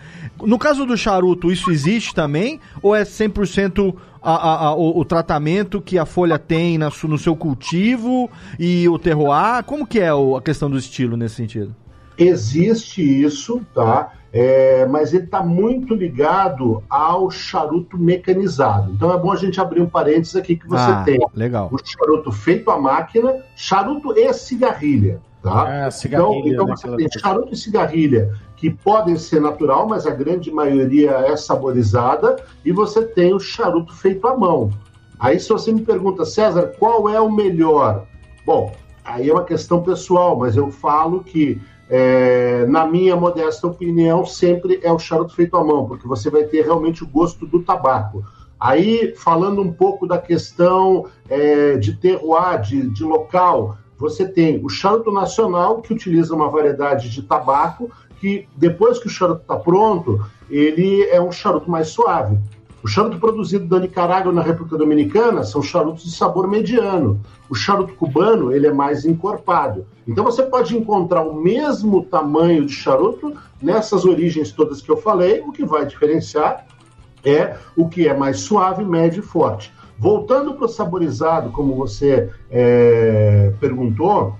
No caso do charuto, isso existe também ou é 100% a, a, a, o, o tratamento que a folha tem na, no seu cultivo e o terroir? Como que é o- a questão do estilo nesse sentido? Existe isso, tá? É, mas ele está muito ligado ao charuto mecanizado. Então é bom a gente abrir um parênteses aqui que você ah, tem legal. o charuto feito à máquina, charuto e cigarrilha, tá? Ah, Então, cigarrilha, então né, você tem charuto e cigarrilha que podem ser natural, mas a grande maioria é saborizada, e você tem o charuto feito à mão. Aí se você me pergunta, César, qual é o melhor? Bom, aí é uma questão pessoal, mas eu falo que é, na minha modesta opinião, sempre é o charuto feito à mão, porque você vai ter realmente o gosto do tabaco. Aí, falando um pouco da questão é, de terroir, de, de local, você tem o charuto nacional, que utiliza uma variedade de tabaco, que depois que o charuto está pronto, ele é um charuto mais suave. O charuto produzido da Nicarágua na República Dominicana são charutos de sabor mediano. O charuto cubano ele é mais encorpado. Então você pode encontrar o mesmo tamanho de charuto nessas origens todas que eu falei. O que vai diferenciar é o que é mais suave, médio e forte. Voltando para o saborizado, como você é, perguntou,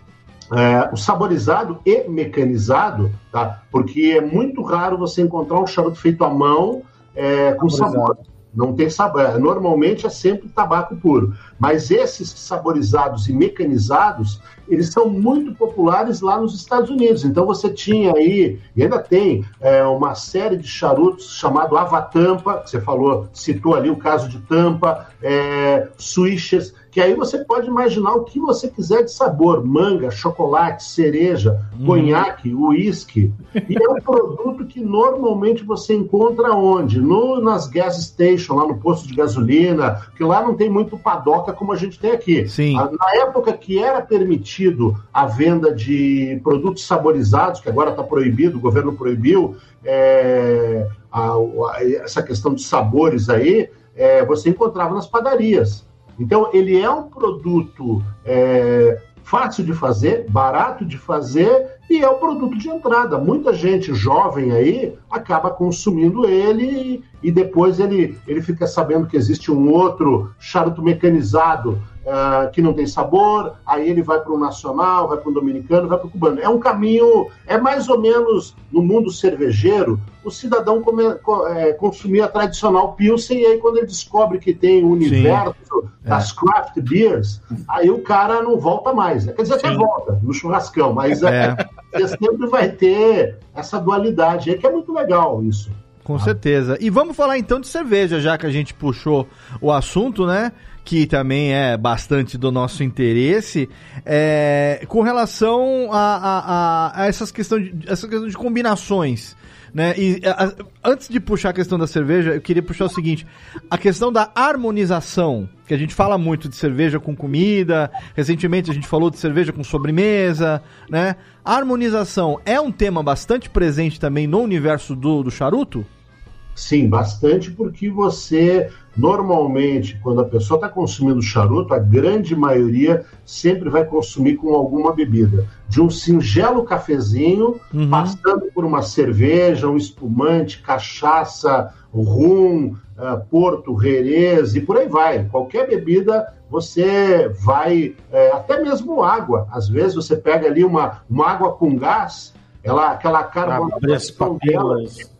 é, o saborizado e mecanizado, tá? Porque é muito raro você encontrar um charuto feito à mão é, com sabor. Não tem sabor. É, normalmente é sempre tabaco puro. Mas esses saborizados e mecanizados, eles são muito populares lá nos Estados Unidos. Então você tinha aí, e ainda tem, é, uma série de charutos chamado Avatampa, que você falou, citou ali o caso de Tampa, é, Switches, que aí você pode imaginar o que você quiser de sabor: manga, chocolate, cereja, hum. conhaque, uísque. E é um produto que normalmente você encontra onde? No, nas gas station, lá no posto de gasolina, que lá não tem muito padoca como a gente tem aqui. Sim. Na época que era permitido a venda de produtos saborizados, que agora está proibido, o governo proibiu, é, a, a, essa questão de sabores aí, é, você encontrava nas padarias. Então, ele é um produto é, fácil de fazer, barato de fazer e é o produto de entrada. Muita gente jovem aí acaba consumindo ele e depois ele, ele fica sabendo que existe um outro charuto mecanizado uh, que não tem sabor, aí ele vai para o nacional, vai para o dominicano, vai para o cubano. É um caminho, é mais ou menos no mundo cervejeiro, o cidadão come, é, consumir a tradicional Pilsen, e aí quando ele descobre que tem o universo Sim. das é. craft beers, aí o cara não volta mais. Né? Quer dizer, Sim. até volta no churrascão, mas é. é. você sempre vai ter essa dualidade aí, que é muito legal isso. Com ah. certeza. E vamos falar então de cerveja, já que a gente puxou o assunto, né? que também é bastante do nosso interesse, é, com relação a, a, a, essas questões de, essa questão de combinações. Né? E a, antes de puxar a questão da cerveja, eu queria puxar o seguinte: a questão da harmonização, que a gente fala muito de cerveja com comida, recentemente a gente falou de cerveja com sobremesa, né? A harmonização é um tema bastante presente também no universo do, do charuto? Sim, bastante, porque você normalmente, quando a pessoa está consumindo charuto, a grande maioria sempre vai consumir com alguma bebida. De um singelo cafezinho, uhum. passando por uma cerveja, um espumante, cachaça, rum, uh, porto, rerez e por aí vai. Qualquer bebida você vai, é, até mesmo água. Às vezes você pega ali uma, uma água com gás, ela, aquela carbonatação dela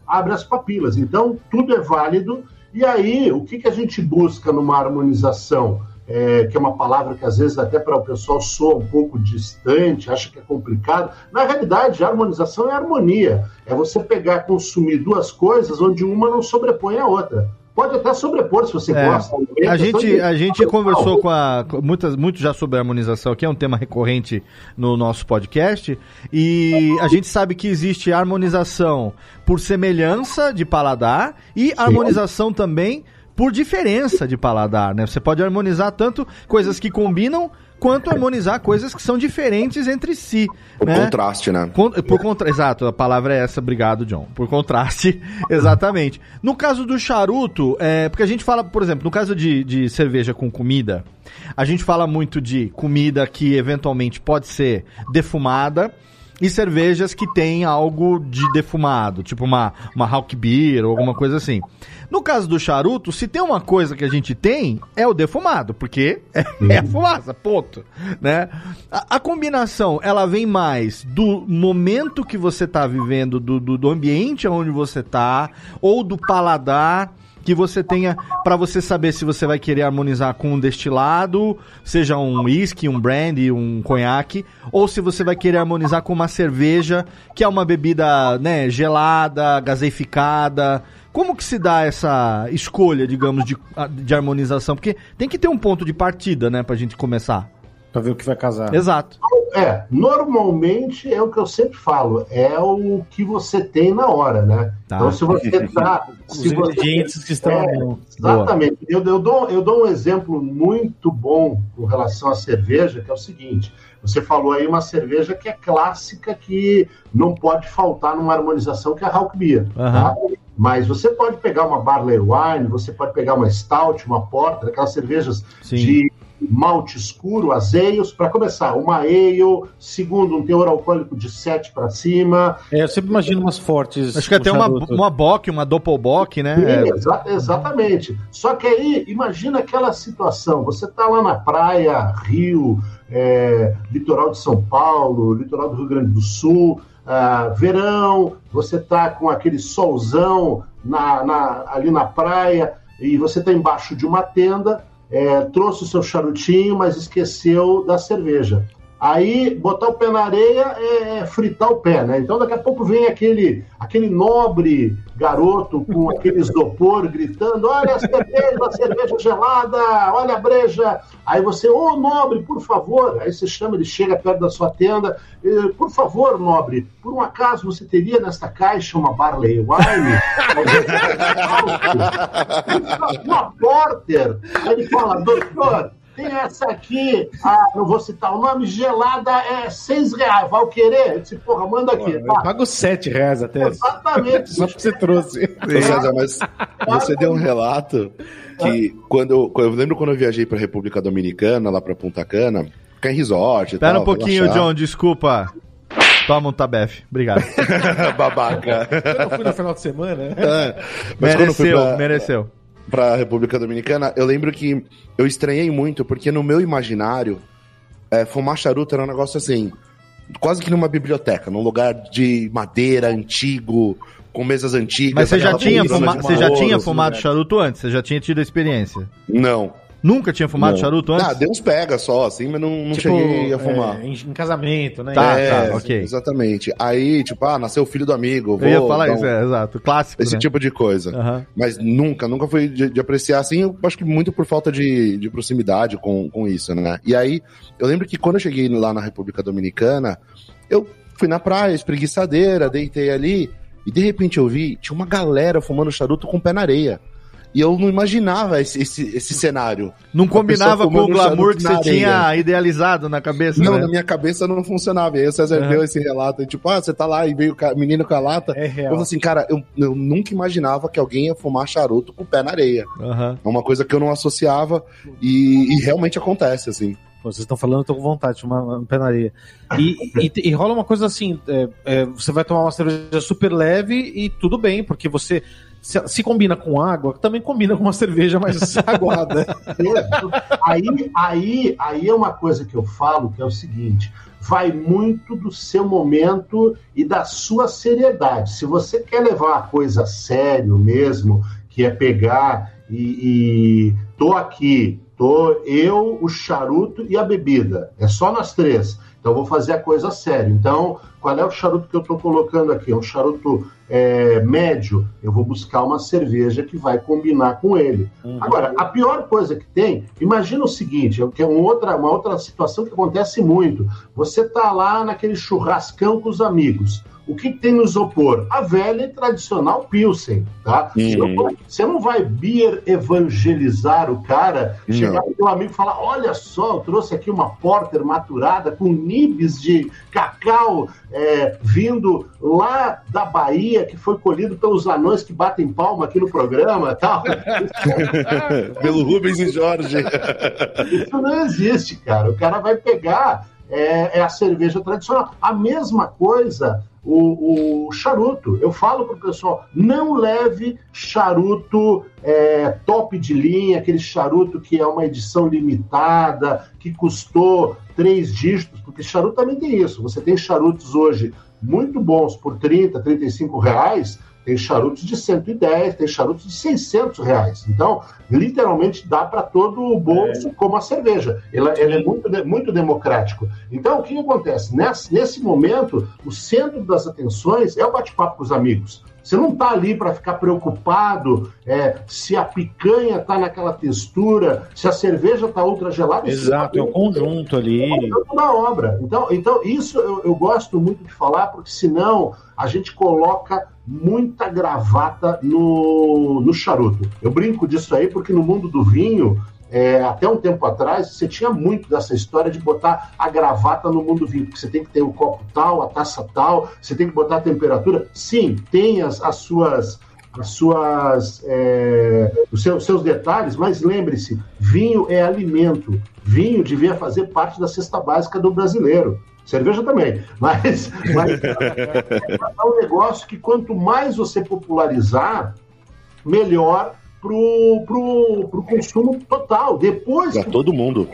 abre as papilas. Então, tudo é válido. E aí, o que, que a gente busca numa harmonização? É, que é uma palavra que às vezes até para o pessoal soa um pouco distante, acha que é complicado. Na realidade, harmonização é harmonia. É você pegar, consumir duas coisas onde uma não sobrepõe a outra. Pode até sobrepor se você é, gosta. A gente, a gente conversou com a. Muitas, muito já sobre a harmonização aqui, é um tema recorrente no nosso podcast. E a gente sabe que existe harmonização por semelhança de paladar e Sim. harmonização também por diferença de paladar, né? Você pode harmonizar tanto coisas que combinam quanto harmonizar coisas que são diferentes entre si. Por né? contraste, né? Con por contra Exato, a palavra é essa, obrigado, John. Por contraste, exatamente. No caso do charuto, é, porque a gente fala, por exemplo, no caso de, de cerveja com comida, a gente fala muito de comida que eventualmente pode ser defumada e cervejas que têm algo de defumado, tipo uma, uma Hawk Beer ou alguma coisa assim. No caso do charuto, se tem uma coisa que a gente tem, é o defumado, porque é, é a fumaça, ponto. Né? A, a, combinação, ela vem mais do momento que você está vivendo, do, do, do ambiente onde você está, ou do paladar que você tenha para você saber se você vai querer harmonizar com um destilado, seja um whisky, um brandy, um conhaque, ou se você vai querer harmonizar com uma cerveja, que é uma bebida, né, gelada, gaseificada. Como que se dá essa escolha, digamos, de, de harmonização? Porque tem que ter um ponto de partida, né, pra gente começar. Pra ver o que vai casar. Exato. É, normalmente é o que eu sempre falo, é o que você tem na hora, né? Tá. Então, se você tá. se Os ingredientes que estão. É, exatamente. Eu, eu, dou, eu dou um exemplo muito bom com relação à cerveja, que é o seguinte: você falou aí uma cerveja que é clássica, que não pode faltar numa harmonização, que é a Hawk Beer. Uhum. Tá? Mas você pode pegar uma Barley Wine, você pode pegar uma Stout, uma Porter, aquelas cervejas Sim. de malte escuro, azeios, para começar, uma ale, segundo, um teor alcoólico de 7 para cima. É, eu sempre imagino umas fortes. Acho que até uma, uma Bock, uma Doppelbock, né? Sim, exa- exatamente. Só que aí, imagina aquela situação: você está lá na praia, Rio, é, litoral de São Paulo, litoral do Rio Grande do Sul, ah, verão, você está com aquele solzão na, na- ali na praia e você está embaixo de uma tenda, é, trouxe o seu charutinho, mas esqueceu da cerveja. Aí, botar o pé na areia é fritar o pé, né? Então, daqui a pouco vem aquele, aquele nobre garoto com aquele isopor gritando: Olha a cerveja, a cerveja gelada, olha a breja. Aí você, ô nobre, por favor. Aí você chama, ele chega perto da sua tenda: "Eh, Por favor, nobre, por um acaso você teria nesta caixa uma Barley Wine? uma Porter? Aí ele fala: Doutor. Tem essa aqui, ah, não vou citar o nome, gelada é seis reais, vai o querer? Eu disse, porra, manda aqui. Eu tá? pago 7 reais até. Exatamente. Só porque você trouxe. César, mas você deu um relato que quando eu, eu lembro quando eu viajei pra República Dominicana, lá pra Punta Cana, ficar em resort e Espera tal, um pouquinho, relaxar. John, desculpa. Toma um tabef. Obrigado. Babaca. Eu fui no final de semana. né? É, Mas quando eu fui mereceu, pra, mereceu. Pra República Dominicana, eu lembro que eu estranhei muito, porque no meu imaginário, é, fumar charuto era um negócio assim, quase que numa biblioteca, num lugar de madeira antigo, com mesas antigas. Mas você já tinha, fuma... você já tinha fumado charuto antes? Você já tinha tido a experiência? Não. Nunca tinha fumado não. charuto antes? Ah, deu uns pega só, assim, mas não, não cheguei a fumar. é, em, em casamento, né? Tá, É, tá, ok. Exatamente. Aí, tipo, ah, nasceu o filho do amigo. Eu ia vou falar dar isso, é, exato. Clássico, Esse né? tipo de coisa. Aham. Mas nunca, nunca fui de, de apreciar assim, eu acho que muito por falta de, de proximidade com, com isso, né? E aí, eu lembro que quando eu cheguei lá na República Dominicana, eu fui na praia, espreguiçadeira, deitei ali, e de repente eu vi, tinha uma galera fumando charuto com o pé na areia. E eu não imaginava esse, esse, esse cenário. Não combinava com o glamour que você tinha idealizado na cabeça, Não, né? na minha cabeça não funcionava. E aí o César Aham. deu esse relato, tipo, ah, você tá lá e veio o menino com a lata. É Eu real. falei assim, cara, eu, eu nunca imaginava que alguém ia fumar charuto com o pé na areia. Aham. É uma coisa que eu não associava e, e realmente acontece, assim. Pô, vocês estão falando, eu tô com vontade de tomar uma penaria. E, e, e rola uma coisa assim: é, é, você vai tomar uma cerveja super leve e tudo bem, porque você. Se, se combina com água, também combina com uma cerveja mais aguada. aí, aí, aí é uma coisa que eu falo que é o seguinte: vai muito do seu momento e da sua seriedade. Se você quer levar a coisa a sério mesmo, que é pegar e, e tô aqui, tô eu, o charuto e a bebida. É só nós três. Então vou fazer a coisa sério. Então, qual é o charuto que eu estou colocando aqui? É um charuto é, médio. Eu vou buscar uma cerveja que vai combinar com ele. Agora, a pior coisa que tem, imagina o seguinte, que é uma outra, uma outra situação que acontece muito. Você tá lá naquele churrascão com os amigos. O que tem no isopor? A velha e tradicional Pilsen, tá? Você, não vai, você não vai beer evangelizar o cara, Não. chegar pro teu amigo e falar, olha só, eu trouxe aqui uma porter maturada com nibs de cacau é, vindo lá da Bahia, que foi colhido pelos anões que batem palma aqui no programa e tal. Pelo Rubens e Jorge. Isso não existe, cara. O cara vai pegar é, é a cerveja tradicional. A mesma coisa o, o charuto. Eu falo pro pessoal, não leve charuto é, top de linha, aquele charuto que é uma edição limitada, que custou três dígitos, porque charuto também tem isso. Você tem charutos hoje muito bons por 30, 35 reais, tem charutos de 110, tem charutos de 600 reais. Então, literalmente dá para todo o bolso, como a cerveja. Ela, ela é muito, muito democrático. Então, o que, que acontece? Nesse, nesse momento, o centro das atenções é o bate-papo com os amigos. Você não está ali para ficar preocupado é, se a picanha está naquela textura, se a cerveja está ultra gelada. Exato, é um conjunto ali. tanto da obra. Então, então isso eu, eu gosto muito de falar, porque senão a gente coloca muita gravata no, no charuto. Eu brinco disso aí porque no mundo do vinho, é, até um tempo atrás, você tinha muito dessa história de botar a gravata no mundo do vinho, porque você tem que ter o copo tal, a taça tal, você tem que botar a temperatura. Sim, tem as, as suas as suas, é, os seus, seus detalhes, mas lembre-se, vinho é alimento. Vinho devia fazer parte da cesta básica do brasileiro. Cerveja também, mas, mas é um negócio que quanto mais você popularizar, melhor pro, pro, pro consumo total. Depois. Para todo mundo.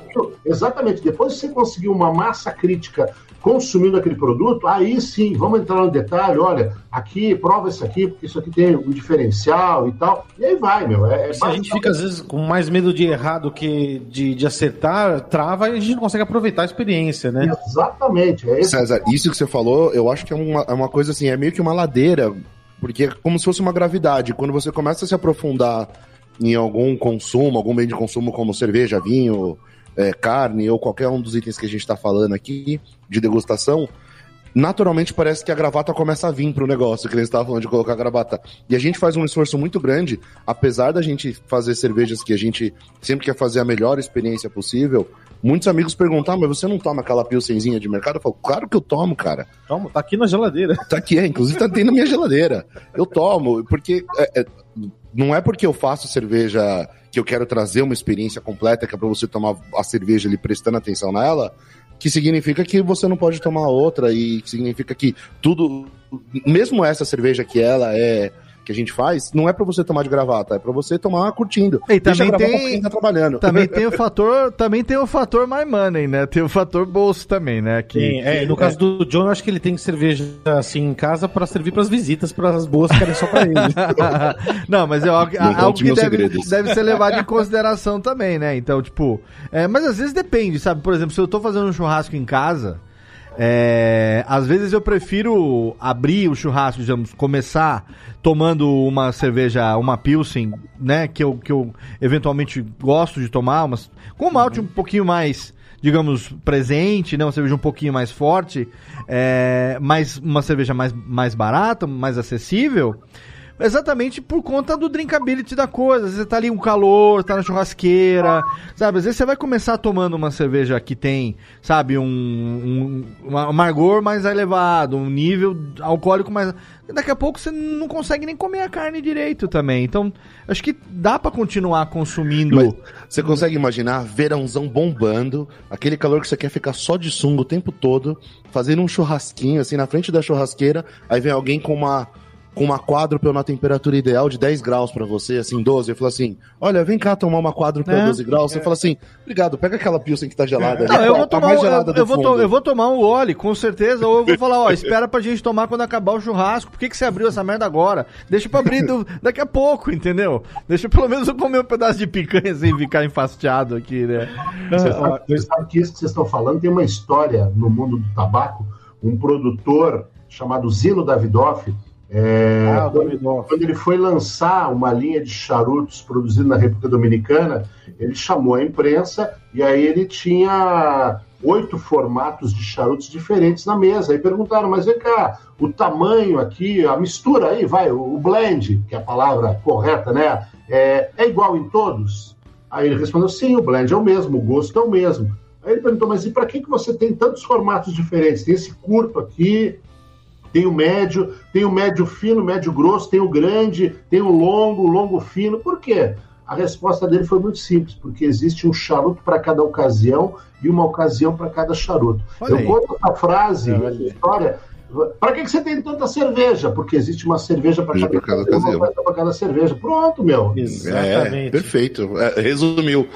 Exatamente. Depois que você conseguir uma massa crítica consumindo aquele produto, aí sim, vamos entrar no detalhe, olha, aqui, prova isso aqui, porque isso aqui tem um diferencial e tal. E aí vai, meu. É, é Se a gente fica, às vezes, com mais medo de errar do que de, de acertar, trava e a gente não consegue aproveitar a experiência, né? Exatamente. É César, isso que você falou, eu acho que é uma, é uma coisa assim, é meio que uma ladeira porque é como se fosse uma gravidade. Quando você começa a se aprofundar em algum consumo, algum bem de consumo como cerveja, vinho, é, carne ou qualquer um dos itens que a gente está falando aqui de degustação, naturalmente parece que a gravata começa a vir para o negócio, que eles estavam falando de colocar a gravata. E a gente faz um esforço muito grande, apesar da gente fazer cervejas que a gente sempre quer fazer a melhor experiência possível, Muitos amigos perguntam, ah, mas você não toma aquela pilsenzinha de mercado? Eu falo, claro que eu tomo, cara. Tomo, tá aqui na geladeira. Tá aqui, é, inclusive tá dentro na minha geladeira. Eu tomo, porque é, é, não é porque eu faço cerveja que eu quero trazer uma experiência completa, que é pra você tomar a cerveja ali prestando atenção nela, que significa que você não pode tomar outra e significa que tudo, mesmo essa cerveja que ela é que a gente faz, não é para você tomar de gravata, é para você tomar curtindo. E também tem tá trabalhando. Também tem o fator, também tem o fator my money, né? Tem o fator bolso também, né? Que, Sim, é, no caso do John, eu acho que ele tem cerveja assim em casa para servir para as visitas, para as boas ficarem só para ele. não, mas é algo, algo que deve, deve, ser levado em consideração também, né? Então, tipo, é, mas às vezes depende, sabe? Por exemplo, se eu tô fazendo um churrasco em casa, é, às vezes eu prefiro abrir o churrasco, digamos, começar tomando uma cerveja, uma Pilsen, né? Que eu, que eu eventualmente gosto de tomar, mas com malte um pouquinho mais, digamos, presente, né? Uma cerveja um pouquinho mais forte, é, mas uma cerveja mais, mais barata, mais acessível. Exatamente por conta do drinkability da coisa. Às vezes você tá ali um calor, tá na churrasqueira, sabe? Às vezes você vai começar tomando uma cerveja que tem, sabe, um, um, amargor mais elevado, um nível alcoólico mais. Daqui a pouco você não consegue nem comer a carne direito também. Então, acho que dá para continuar consumindo. Mas você consegue imaginar verãozão bombando, aquele calor que você quer ficar só de sunga o tempo todo, fazendo um churrasquinho assim na frente da churrasqueira, aí vem alguém com uma com uma quádrupla na temperatura ideal de 10 graus para você, assim, 12. Eu falo assim: olha, vem cá tomar uma quádrupla é, 12 graus. Você é. fala assim: obrigado, pega aquela pilsen que tá gelada. Não, eu, vou tá tomar, eu, eu, vou to, eu vou tomar um óleo, com certeza. Ou eu vou falar: ó, espera pra gente tomar quando acabar o churrasco. Por que, que você abriu essa merda agora? Deixa pra abrir do, daqui a pouco, entendeu? Deixa pelo menos eu comer um pedaço de picanha sem ficar enfastiado aqui, né? Você sabe, você sabe que isso que vocês estão falando tem uma história no mundo do tabaco. Um produtor chamado Zino Davidoff é, ah, quando, quando, ele foi lançar uma linha de charutos produzida na República Dominicana, ele chamou a imprensa e aí ele tinha oito formatos de charutos diferentes na mesa. Aí perguntaram, mas vem cá, o tamanho aqui, a mistura aí, vai, o blend, que é a palavra correta, né? É, é igual em todos? Aí ele respondeu, sim, o blend é o mesmo, o gosto é o mesmo. Aí ele perguntou, mas e para que, que você tem tantos formatos diferentes? Tem esse curto aqui, tem o médio, tem o médio fino, médio grosso, tem o grande, tem o longo, o longo fino. Por quê? A resposta dele foi muito simples, porque existe um charuto para cada ocasião e uma ocasião para cada charuto. Olha Eu aí. conto essa frase, é, essa história, para que, que você tem tanta cerveja? Porque existe uma cerveja para cada, cada ocasião, para cada cerveja. Pronto, meu. Exatamente. É, perfeito. É, resumiu.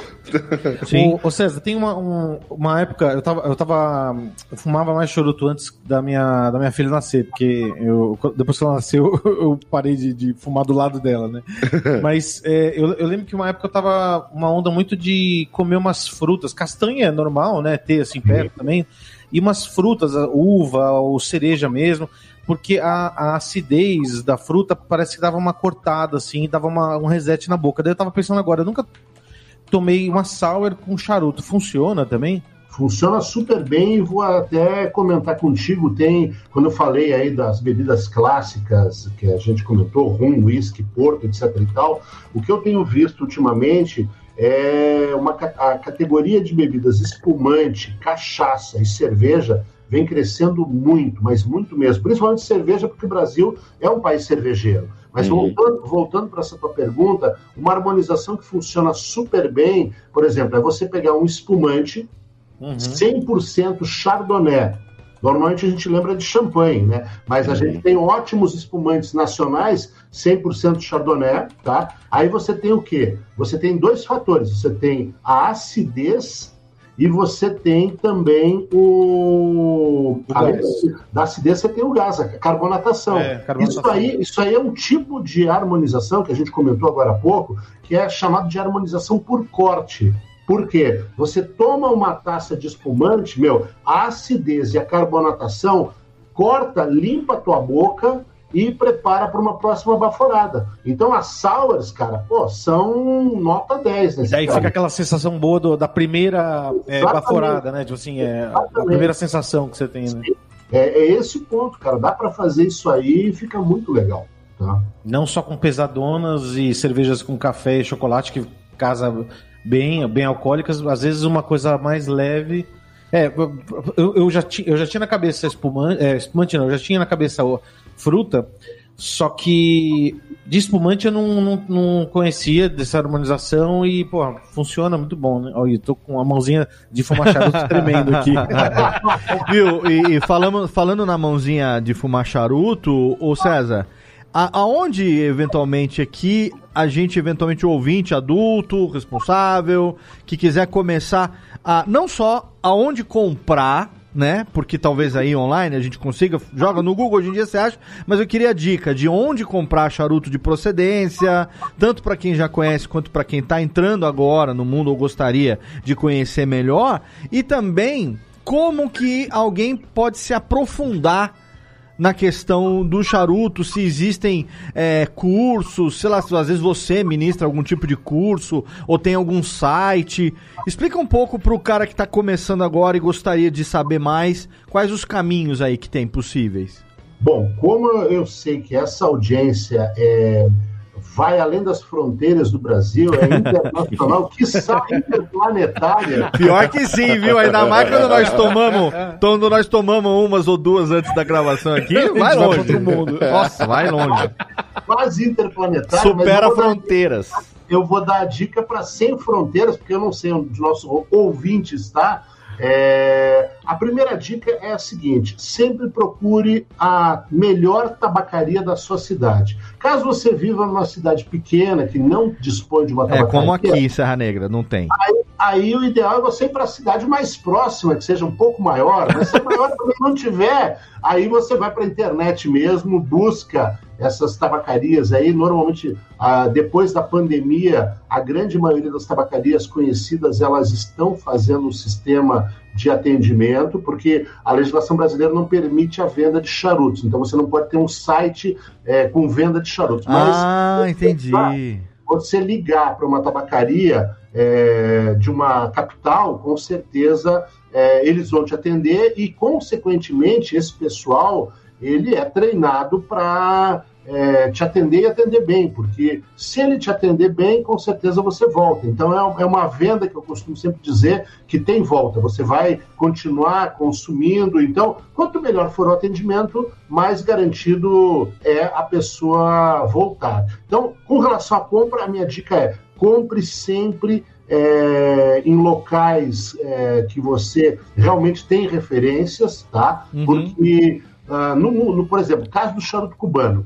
Sim. O, o César, tem uma, um, uma época, eu tava, eu tava. Eu fumava mais charuto antes da minha, da minha filha nascer, porque eu, depois que ela nasceu, eu parei de, de fumar do lado dela, né? Mas é, eu, eu lembro que uma época eu tava uma onda muito de comer umas frutas. Castanha é normal, né? Ter assim perto também e umas frutas, uva ou cereja mesmo, porque a, a, acidez da fruta parece que dava uma cortada assim, dava uma, um reset na boca. Daí eu tava pensando agora, eu nunca tomei uma sour com charuto, funciona também? Funciona super bem e vou até comentar contigo, tem, quando eu falei aí das bebidas clássicas que a gente comentou, rum, whisky, porto, etc e tal, o que eu tenho visto ultimamente é uma a categoria de bebidas espumante, cachaça e cerveja vem crescendo muito, mas muito mesmo. Principalmente cerveja, porque o Brasil é um país cervejeiro. Mas uhum. voltando, voltando para essa tua pergunta, uma harmonização que funciona super bem, por exemplo, é você pegar um espumante uhum. 100% Chardonnay. Normalmente a gente lembra de champanhe, né? Mas a uhum. gente tem ótimos espumantes nacionais, 100% Chardonnay, tá? Aí você tem o quê? Você tem dois fatores. Você tem a acidez e você tem também o. o além da acidez, você tem o gás, a carbonatação. É, carbonatação. Isso, aí, isso aí é um tipo de harmonização que a gente comentou agora há pouco, que é chamado de harmonização por corte. Por quê? Você toma uma taça de espumante, meu, a acidez e a carbonatação corta, limpa a tua boca e prepara para uma próxima baforada. Então as sours, cara, pô, são nota 10 nesse Daí fica aquela sensação boa do, da primeira é, baforada, né? Tipo assim, é a primeira sensação que você tem, né? É, é esse o ponto, cara. Dá para fazer isso aí e fica muito legal. Tá? Não só com pesadonas e cervejas com café e chocolate que casa bem, bem alcoólicas, às vezes uma coisa mais leve. É, eu, eu, já, ti, eu já tinha na cabeça espumante, é, espumante não, eu já tinha na cabeça fruta, só que de espumante eu não, não, não, conhecia dessa harmonização e, pô, funciona muito bom, né? Olha, eu tô com a mãozinha de fumar charuto tremendo aqui. Viu? E, e falando, falando na mãozinha de fumar charuto, ô César, a, aonde eventualmente aqui a gente, eventualmente, o ouvinte adulto, responsável, que quiser começar a não só aonde comprar né? Porque talvez aí online a gente consiga, joga no Google hoje em dia você acha, mas eu queria a dica de onde comprar charuto de procedência, tanto para quem já conhece quanto para quem está entrando agora no mundo ou gostaria de conhecer melhor, e também como que alguém pode se aprofundar na questão do charuto, se existem é, cursos, sei lá, às vezes você ministra algum tipo de curso ou tem algum site. Explica um pouco para o cara que está começando agora e gostaria de saber mais quais os caminhos aí que tem possíveis. Bom, como eu sei que essa audiência é vai além das fronteiras do Brasil, é internacional, que interplanetária. Pior que sim, viu? Ainda mais quando nós tomamos, quando nós tomamos umas ou duas antes da gravação aqui, vai longe. Vai mundo. Nossa, vai longe. Quase interplanetária. Supera fronteiras. Dar, eu vou dar a dica para sem fronteiras, porque eu não sei onde o nosso ouvinte está, é, a primeira dica é a seguinte: sempre procure a melhor tabacaria da sua cidade. Caso você viva numa cidade pequena que não dispõe de uma tabacaria. É como aqui, Serra Negra, não tem. Aí, aí o ideal é você ir para a cidade mais próxima, que seja um pouco maior. Mas se a maior também não tiver, aí você vai para a internet mesmo, busca essas tabacarias aí, normalmente, ah, depois da pandemia, a grande maioria das tabacarias conhecidas, elas estão fazendo um sistema de atendimento, porque a legislação brasileira não permite a venda de charutos. Então, você não pode ter um site é, com venda de charutos. Mas, ah, entendi. Você ligar para uma tabacaria é, de uma capital, com certeza é, eles vão te atender e, consequentemente, esse pessoal ele é treinado para é, te atender e atender bem, porque se ele te atender bem, com certeza você volta. Então é, é uma venda que eu costumo sempre dizer que tem volta. Você vai continuar consumindo. Então, quanto melhor for o atendimento, mais garantido é a pessoa voltar. Então, com relação à compra, a minha dica é compre sempre é, em locais é, que você realmente tem referências, tá? Uhum. Porque, uh, no, no, por exemplo, caso do charuto cubano.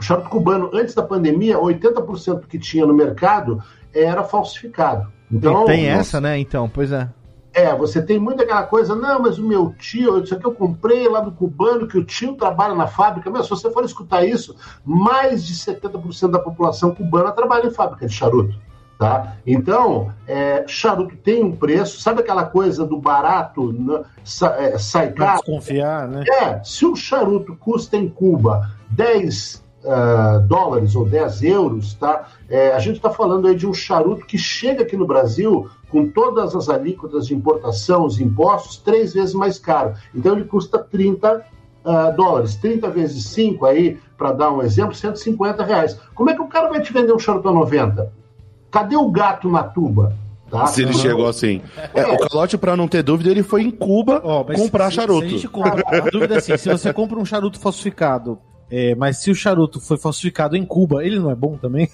O charuto cubano, antes da pandemia, 80% que tinha no mercado era falsificado. Então, tem essa, né? Então, pois é. É, você tem muito aquela coisa, não, mas o meu tio, isso aqui eu comprei lá do cubano, que o tio trabalha na fábrica. Mas se você for escutar isso, mais de 70% da população cubana trabalha em fábrica de charuto. Tá? Então, é, charuto tem um preço, sabe aquela coisa do barato né, sa, é, sai caro? Desconfiar, né? É, se o charuto custa em Cuba 10 uh, dólares ou 10 euros, tá? É, a gente está falando aí de um charuto que chega aqui no Brasil com todas as alíquotas de importação, os impostos, três vezes mais caro. Então ele custa 30 uh, ah, dólares. 30 vezes 5 aí, para dar um exemplo, 150 reais. Como é que o cara vai te vender um charuto a 90? Cadê o gato na tuba? Tá? Se ele Não. chegou assim. É, o calote, pra não ter dúvida, ele foi em Cuba mas comprar se- charuto. Se a, gente compra, a dúvida é assim: se você compra um charuto falsificado, é, mas se o charuto foi falsificado em Cuba, ele não é bom também?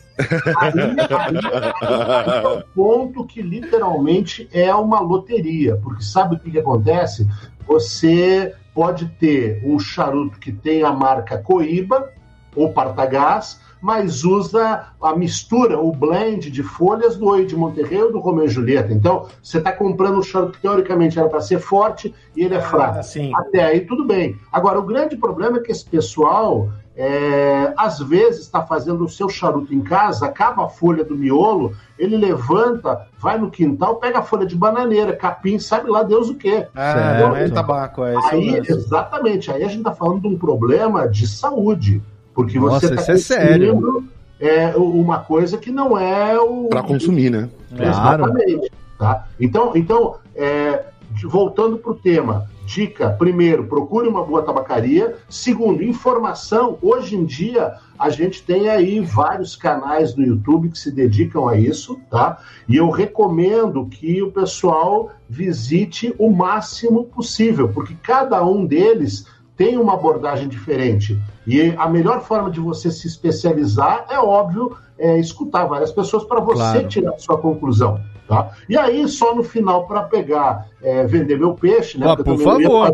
Aí, aí é um ponto que literalmente é uma loteria, porque sabe o que, que acontece? Você pode ter um charuto que tem a marca Coíba ou Partagás, mas usa a mistura, o blend de folhas do Oi de Monterrey ou do Romeu e Julieta. Então, você está comprando um charuto que teoricamente era para ser forte e ele é fraco. Assim, Até aí tudo bem. Agora, o grande problema é que esse pessoal, é, às vezes, está fazendo o seu charuto em casa, acaba a folha do miolo, ele levanta, vai no quintal, pega a folha de bananeira, capim, sabe lá Deus o quê. ah, não é tabaco, é esse é o Aí, exatamente, aí a gente está falando de um problema de saúde, porque Nossa, você isso é está sério. é, uma coisa que não é o Pra consumir, né? Claro. Exatamente. Tá? Então, então é, voltando para o tema, dica: primeiro, procure uma boa tabacaria. Segundo, informação. Hoje em dia, a gente tem aí vários canais no YouTube que se dedicam a isso, tá? E eu recomendo que o pessoal visite o máximo possível, porque cada um deles tem uma abordagem diferente. E a melhor forma de você se especializar é óbvio é, escutar várias pessoas para você Claro. tirar a sua conclusão. Tá? E aí, só no final, para pegar, é, vender meu peixe, né? Ah, por favor.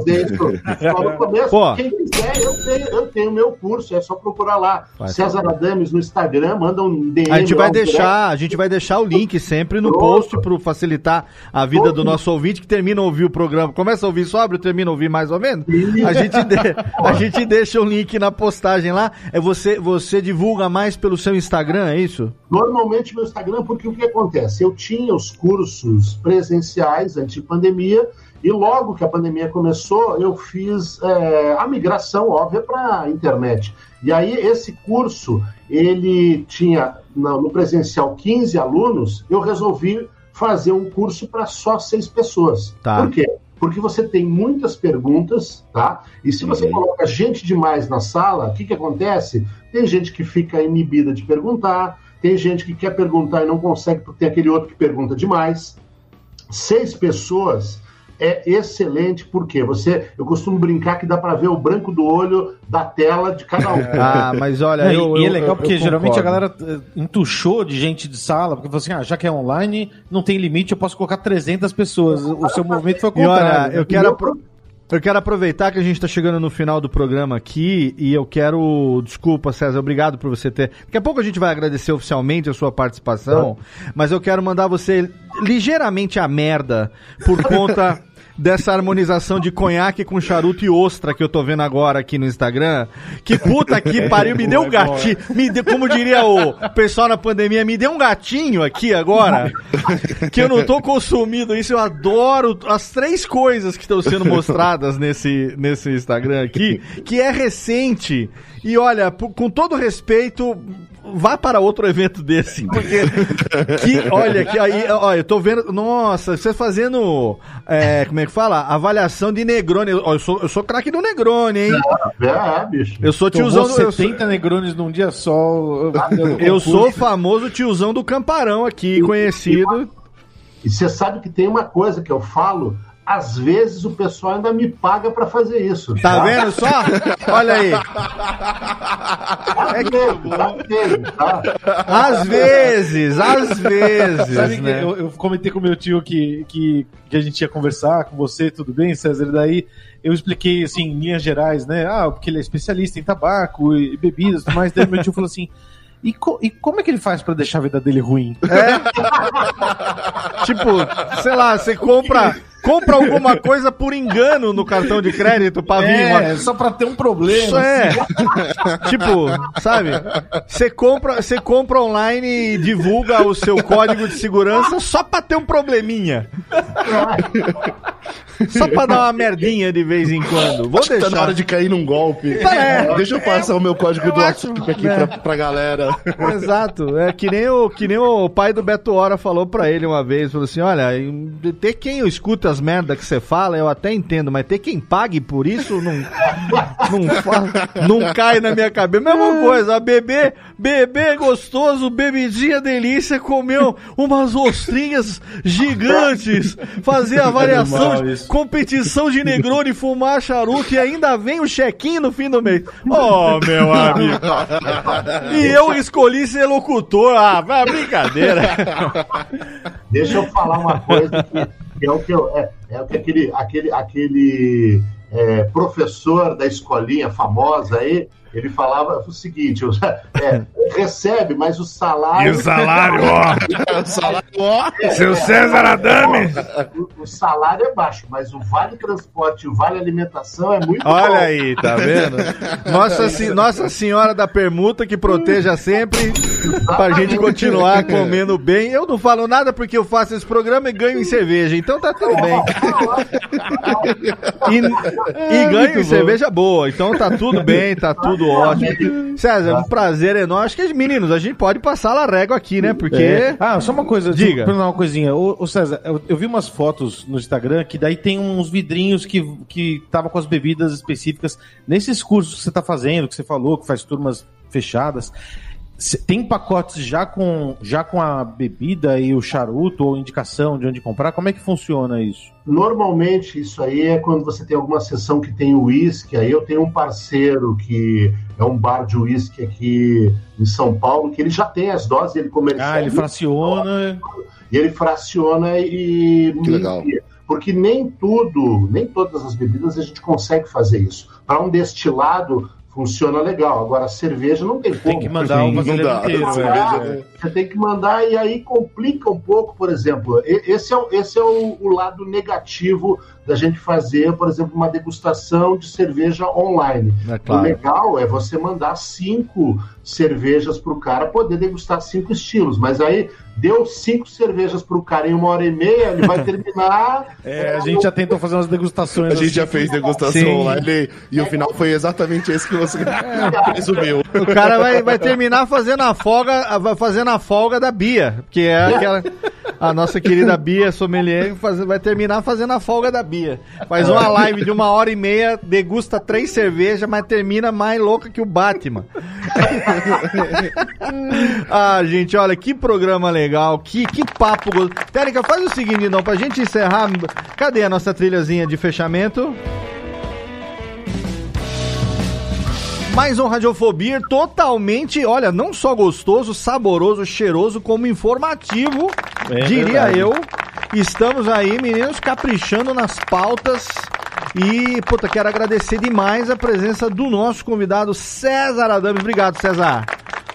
só no começo. Pô. Quem quiser, eu tenho, eu tenho meu curso, é só procurar lá. Vai. César Adames no Instagram, manda um DM. A gente vai deixar, a gente vai deixar o link sempre no Pronto. post para facilitar a vida do nosso ouvinte que termina a ouvir o programa. Começa a ouvir sóbrio, termina a ouvir mais ou menos. A gente, de- a gente deixa o link na postagem lá. É você, você divulga mais pelo seu Instagram, é isso? Normalmente meu Instagram, porque o que acontece? Eu tinha os cursos presenciais antes de pandemia, e logo que a pandemia começou, eu fiz é, a migração, óbvia, para a internet. E aí, esse curso, ele tinha no presencial 15 alunos, eu resolvi fazer um curso para só seis pessoas. Tá. Por quê? Porque você tem muitas perguntas, tá? E se você coloca gente demais na sala, o que, que acontece? Tem gente que fica inibida de perguntar, tem gente que quer perguntar e não consegue porque tem aquele outro que pergunta demais. Seis pessoas é excelente porque você, eu costumo brincar que dá para ver o branco do olho da tela de cada um. Ah, mas olha, e- eu, e é legal eu- porque geralmente a galera eh, entuchou de gente de sala, porque falou assim: ah, já que é online, não tem limite, eu posso colocar 300 pessoas. O seu movimento foi o E olha, contrário. eu quero, eu quero aproveitar que a gente está chegando no final do programa aqui e eu quero. Desculpa, César, obrigado por você ter. Daqui a pouco a gente vai agradecer oficialmente a sua participação, mas eu quero mandar você ligeiramente a merda por conta. Dessa harmonização de conhaque com charuto e ostra que eu tô vendo agora aqui no Instagram. Que puta que pariu, me deu um gatinho. Me deu, como diria o pessoal na pandemia, me deu um gatinho aqui agora que eu não tô consumindo isso, eu adoro as três coisas que estão sendo mostradas nesse, nesse Instagram aqui, que é recente. E olha, com todo respeito, vá para outro evento desse, porque que, olha, que aí, olha, eu tô vendo, nossa, você fazendo, é, como é que fala? Avaliação de Negroni. Ó, eu sou, eu sou craque do Negroni, hein? É, bicho. Eu sou Tomou tiozão do, eu, sou, 70 negrones num dia só. eu- eu sou o famoso tiozão do Camparão aqui, conhecido. E você sabe que tem uma coisa que eu falo, às vezes o pessoal ainda me paga para fazer isso. Tá vendo só? Olha aí. Às vezes, tá? Às vezes, às vezes, Sabe que né? eu, eu comentei com meu tio que, que, que a gente ia conversar com você, tudo bem, César? E daí eu expliquei, assim, em linhas gerais, né? Ah, porque ele é especialista em tabaco e bebidas e tudo mais. Daí meu tio falou assim. E, co- e como é que ele faz pra deixar a vida dele ruim? Tipo, sei lá, você compra, compra alguma coisa por engano no cartão de crédito pra vir uma... É, só pra ter um problema. Isso é. tipo, sabe? Você compra, você compra online e divulga o seu código de segurança só pra ter um probleminha. Só pra dar uma merdinha de vez em quando. Vou Acho que tá na deixar. hora de cair num golpe. Tá, é. Deixa eu passar o meu código Eu do WhatsApp aqui né? pra, pra galera. Exato. É que nem, o, que nem o pai do Beto Hora falou pra ele uma vez. Falou assim, olha, tem quem escuta essas merda que você fala, eu até entendo, mas ter quem pague por isso não, não, fa- não cai na minha cabeça. Mesma coisa, bebê, bebê gostoso, bebidinha delícia, comeu umas ostrinhas gigantes, fazer Animal de- isso. competição de Negroni, fumar charuto e ainda vem o check-in no fim do mês. Oh, meu amigo. E eu escolhi ser locutor. Ah, vai brincadeira. Deixa eu falar uma coisa que, que é o que eu, é, é o que aquele, aquele, aquele é, professor da escolinha famosa aí, ele falava o seguinte: o- é, recebe, mas o salário. salário, ó. Salário, ó. Seu César Adame. O, o salário é baixo, mas o vale transporte e o vale alimentação é muito Olha bom. aí, tá vendo? Nossa, Se- Nossa Senhora da Permuta que proteja sempre pra gente continuar comendo bem. Eu não falo nada porque eu faço esse programa e ganho em cerveja, então tá tudo bem. E, e ganho em cerveja boa, então tá tudo bem, tá tudo ótimo. César, um prazer enorme. Acho que, meninos, a gente pode passar a régua aqui, né? Porque. É. Ah, só uma coisa, Diga. Diga. uma coisinha. Ô, ô César, eu, eu vi umas fotos no Instagram que daí tem uns vidrinhos que, que tava com as bebidas específicas. Nesses cursos que você tá fazendo, que você falou, que faz turmas fechadas, tem pacotes já com, já com a bebida e o charuto ou indicação de onde comprar? Como é que funciona isso? Normalmente isso aí é quando você tem alguma sessão que tem uísque. Aí eu tenho um parceiro que é um bar de uísque aqui em São Paulo, que ele já tem as doses, ele comercializa. Ah, ele fraciona. E ele fraciona e Que legal. Porque nem tudo, nem todas as bebidas a gente consegue fazer isso. Para um destilado funciona legal. Agora, a cerveja não tem como. Tem que mandar o inteiro. Ah, é. Você tem que mandar e aí complica um pouco, por exemplo. Esse é, o- esse é o, o lado negativo da gente fazer, por exemplo, uma degustação de cerveja online. É O claro. legal é você mandar cinco cervejas para o cara poder degustar cinco estilos. Mas aí deu cinco cervejas para o cara em uma hora e meia, ele vai terminar. É, a gente já tentou fazer umas degustações. A gente assim. já fez degustação Sim. online e o final foi exatamente esse que você resumiu. O cara vai, vai terminar fazendo a folga, vai fazendo a folga da Bia, que é aquela a nossa querida Bia sommelier faz- vai terminar fazendo a folga da Bia. Faz uma live de uma hora e meia, degusta três cervejas, mas termina mais louca que o Batman. ah, gente, olha que programa legal, que que papo. go- Térica, faz o seguinte, não, pra gente encerrar, cadê a nossa trilhazinha de fechamento? Mais um Radiofobia totalmente, olha, não só gostoso, saboroso, cheiroso, como informativo, É diria verdade. eu. Estamos aí, meninos, caprichando nas pautas. E, puta, quero agradecer demais a presença do nosso convidado César Adame. Obrigado, César.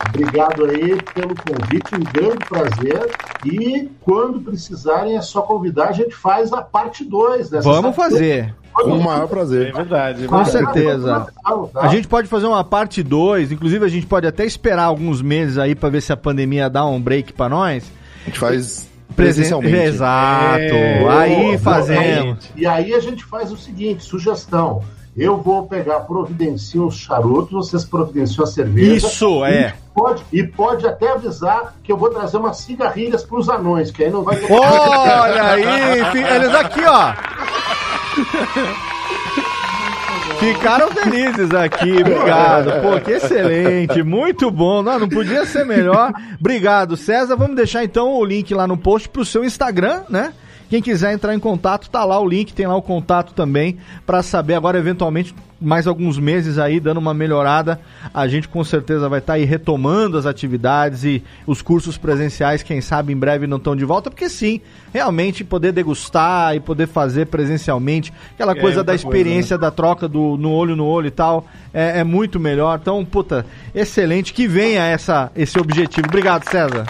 Obrigado aí pelo convite, um grande prazer. E quando precisarem, é só convidar, a gente faz a parte 2 dessa Vamos fazer, Com o maior É prazer. verdade. é com verdade. certeza. Tá? A gente pode fazer uma parte 2, inclusive a gente pode até esperar alguns meses aí pra ver se a pandemia dá um break pra nós. A gente faz presencialmente. Exato. É, aí fazemos. E aí a gente faz o seguinte, sugestão. Eu vou pegar, providencio os charutos, vocês providenciam a cerveja. Isso, é. Pode, e pode até avisar que eu vou trazer umas cigarrilhas para os anões, que aí não vai ter. Olha aí, eles aqui, ó. Ficaram felizes aqui, obrigado. Pô, que excelente, muito bom. Não, não podia ser melhor. Obrigado, César. Vamos deixar então o link lá no post pro seu Instagram, né? Quem quiser entrar em contato, tá lá o link, tem lá o contato também para saber agora eventualmente mais alguns meses aí dando uma melhorada, a gente com certeza vai estar aí retomando as atividades e os cursos presenciais, quem sabe em breve não estão de volta, porque sim, realmente poder degustar e poder fazer presencialmente, aquela É, coisa da outra coisa, experiência da troca do no olho no olho e tal, é, é muito melhor. Então, puta, excelente que venha essa esse objetivo. Obrigado, César.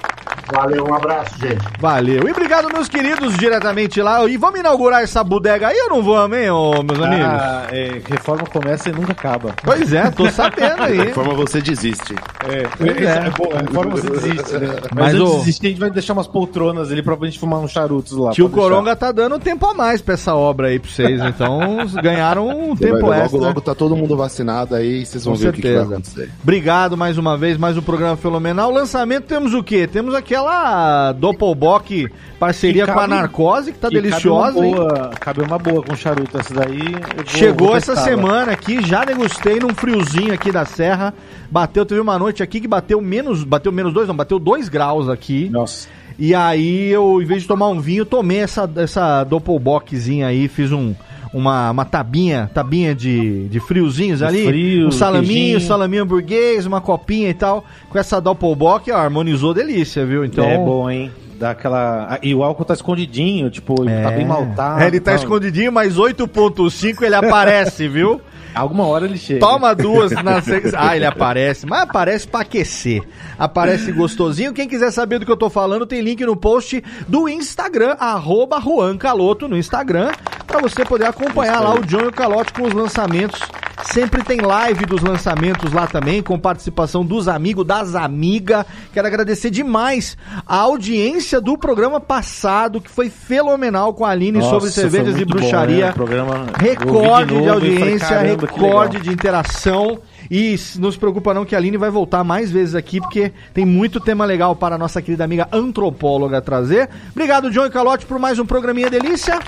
Valeu, um abraço, gente. Valeu. E obrigado, meus queridos, diretamente lá. E vamos inaugurar essa bodega aí ou não vamos, hein, ô, meus amigos? Ah, é, reforma começa e nunca acaba. Pois é, tô sabendo aí. De forma você desiste. É, Pois é, é. é bom, reforma você desiste, né? Mas Mas, antes o- de desistir, a gente vai deixar umas poltronas ali pra gente fumar uns charutos lá. Tio pode deixar. Coronga tá dando tempo a mais pra essa obra aí pra vocês. Então, ganharam um Você tempo ver, logo, extra. logo tá todo mundo vacinado aí, vocês vão Com ver o que, que vai certeza. acontecer. Obrigado mais uma vez, mais um programa fenomenal. Lançamento temos o quê? Temos aquela aquela Doppelbock parceria Que com a cabe- Narcose, que tá deliciosa, cabe hein? uma boa, Cabe uma boa com charuto. Essa daí. vou- Chegou vou essa semana aqui, já degustei num friozinho aqui da serra. Bateu, teve uma noite aqui que bateu menos, bateu menos dois, não, bateu dois graus aqui. Nossa. E aí eu, em vez de tomar um vinho, tomei essa, essa Doppelbockzinha aí, fiz um, uma, uma tabinha, tabinha de, de friozinhos ali. frio, um salaminho, queijinho. salaminho burguês, uma copinha e tal. Com essa Doppelbock, ó, harmonizou delícia, viu? Então, É bom, hein? Dá aquela. E o álcool tá escondidinho, tipo, ele tá bem maltado. É, ele tá tal. escondidinho, mas 8.5 ele aparece, viu? Alguma hora ele chega. Toma duas na. Ah, ele aparece, mas aparece pra aquecer. Aparece gostosinho. Quem quiser saber do que eu tô falando, tem link no post do Instagram, arroba Juan Caloto no Instagram, pra você poder acompanhar lá o John e o Calote com os lançamentos. Sempre tem live dos lançamentos lá também, com participação dos amigos, das amigas. Quero agradecer demais a audiência do programa passado, que foi fenomenal com a Aline Nossa, sobre cervejas e muito bom, bruxaria. né? Programa- Recorde de, novo e falei, audiência, "Caramba, que recorde legal." de interação. E não se preocupa não que a Aline vai voltar mais vezes aqui, porque tem muito tema legal para a nossa querida amiga antropóloga trazer. Obrigado, John e Calote, por mais um programinha delícia.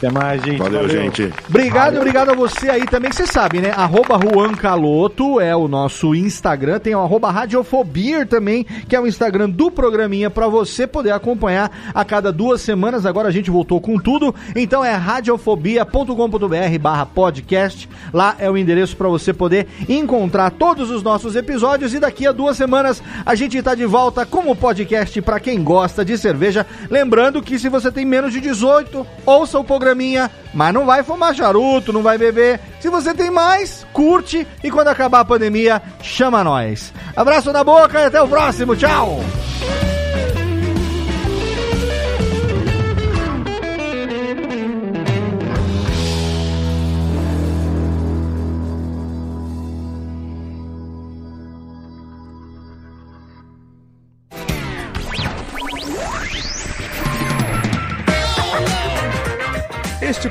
Até mais, gente. Valeu, gente. Obrigado, obrigado a você aí também, você sabe, né? Arroba Juan Caloto é o nosso Instagram, tem o arroba Radiofobia também, que é o Instagram do programinha pra você poder acompanhar a cada duas semanas. Agora a gente voltou com tudo, então é radiofobia.com.br barra podcast. Lá é o endereço pra você poder encontrar todos os nossos episódios e daqui a duas semanas a gente tá de volta com o podcast pra quem gosta de cerveja. Lembrando que se você tem menos de 18, ouça o programinha, mas não vai fumar charuto, não vai beber. Se você tem mais, curte e quando acabar a pandemia, chama nós. Abraço na boca e até o próximo. Tchau!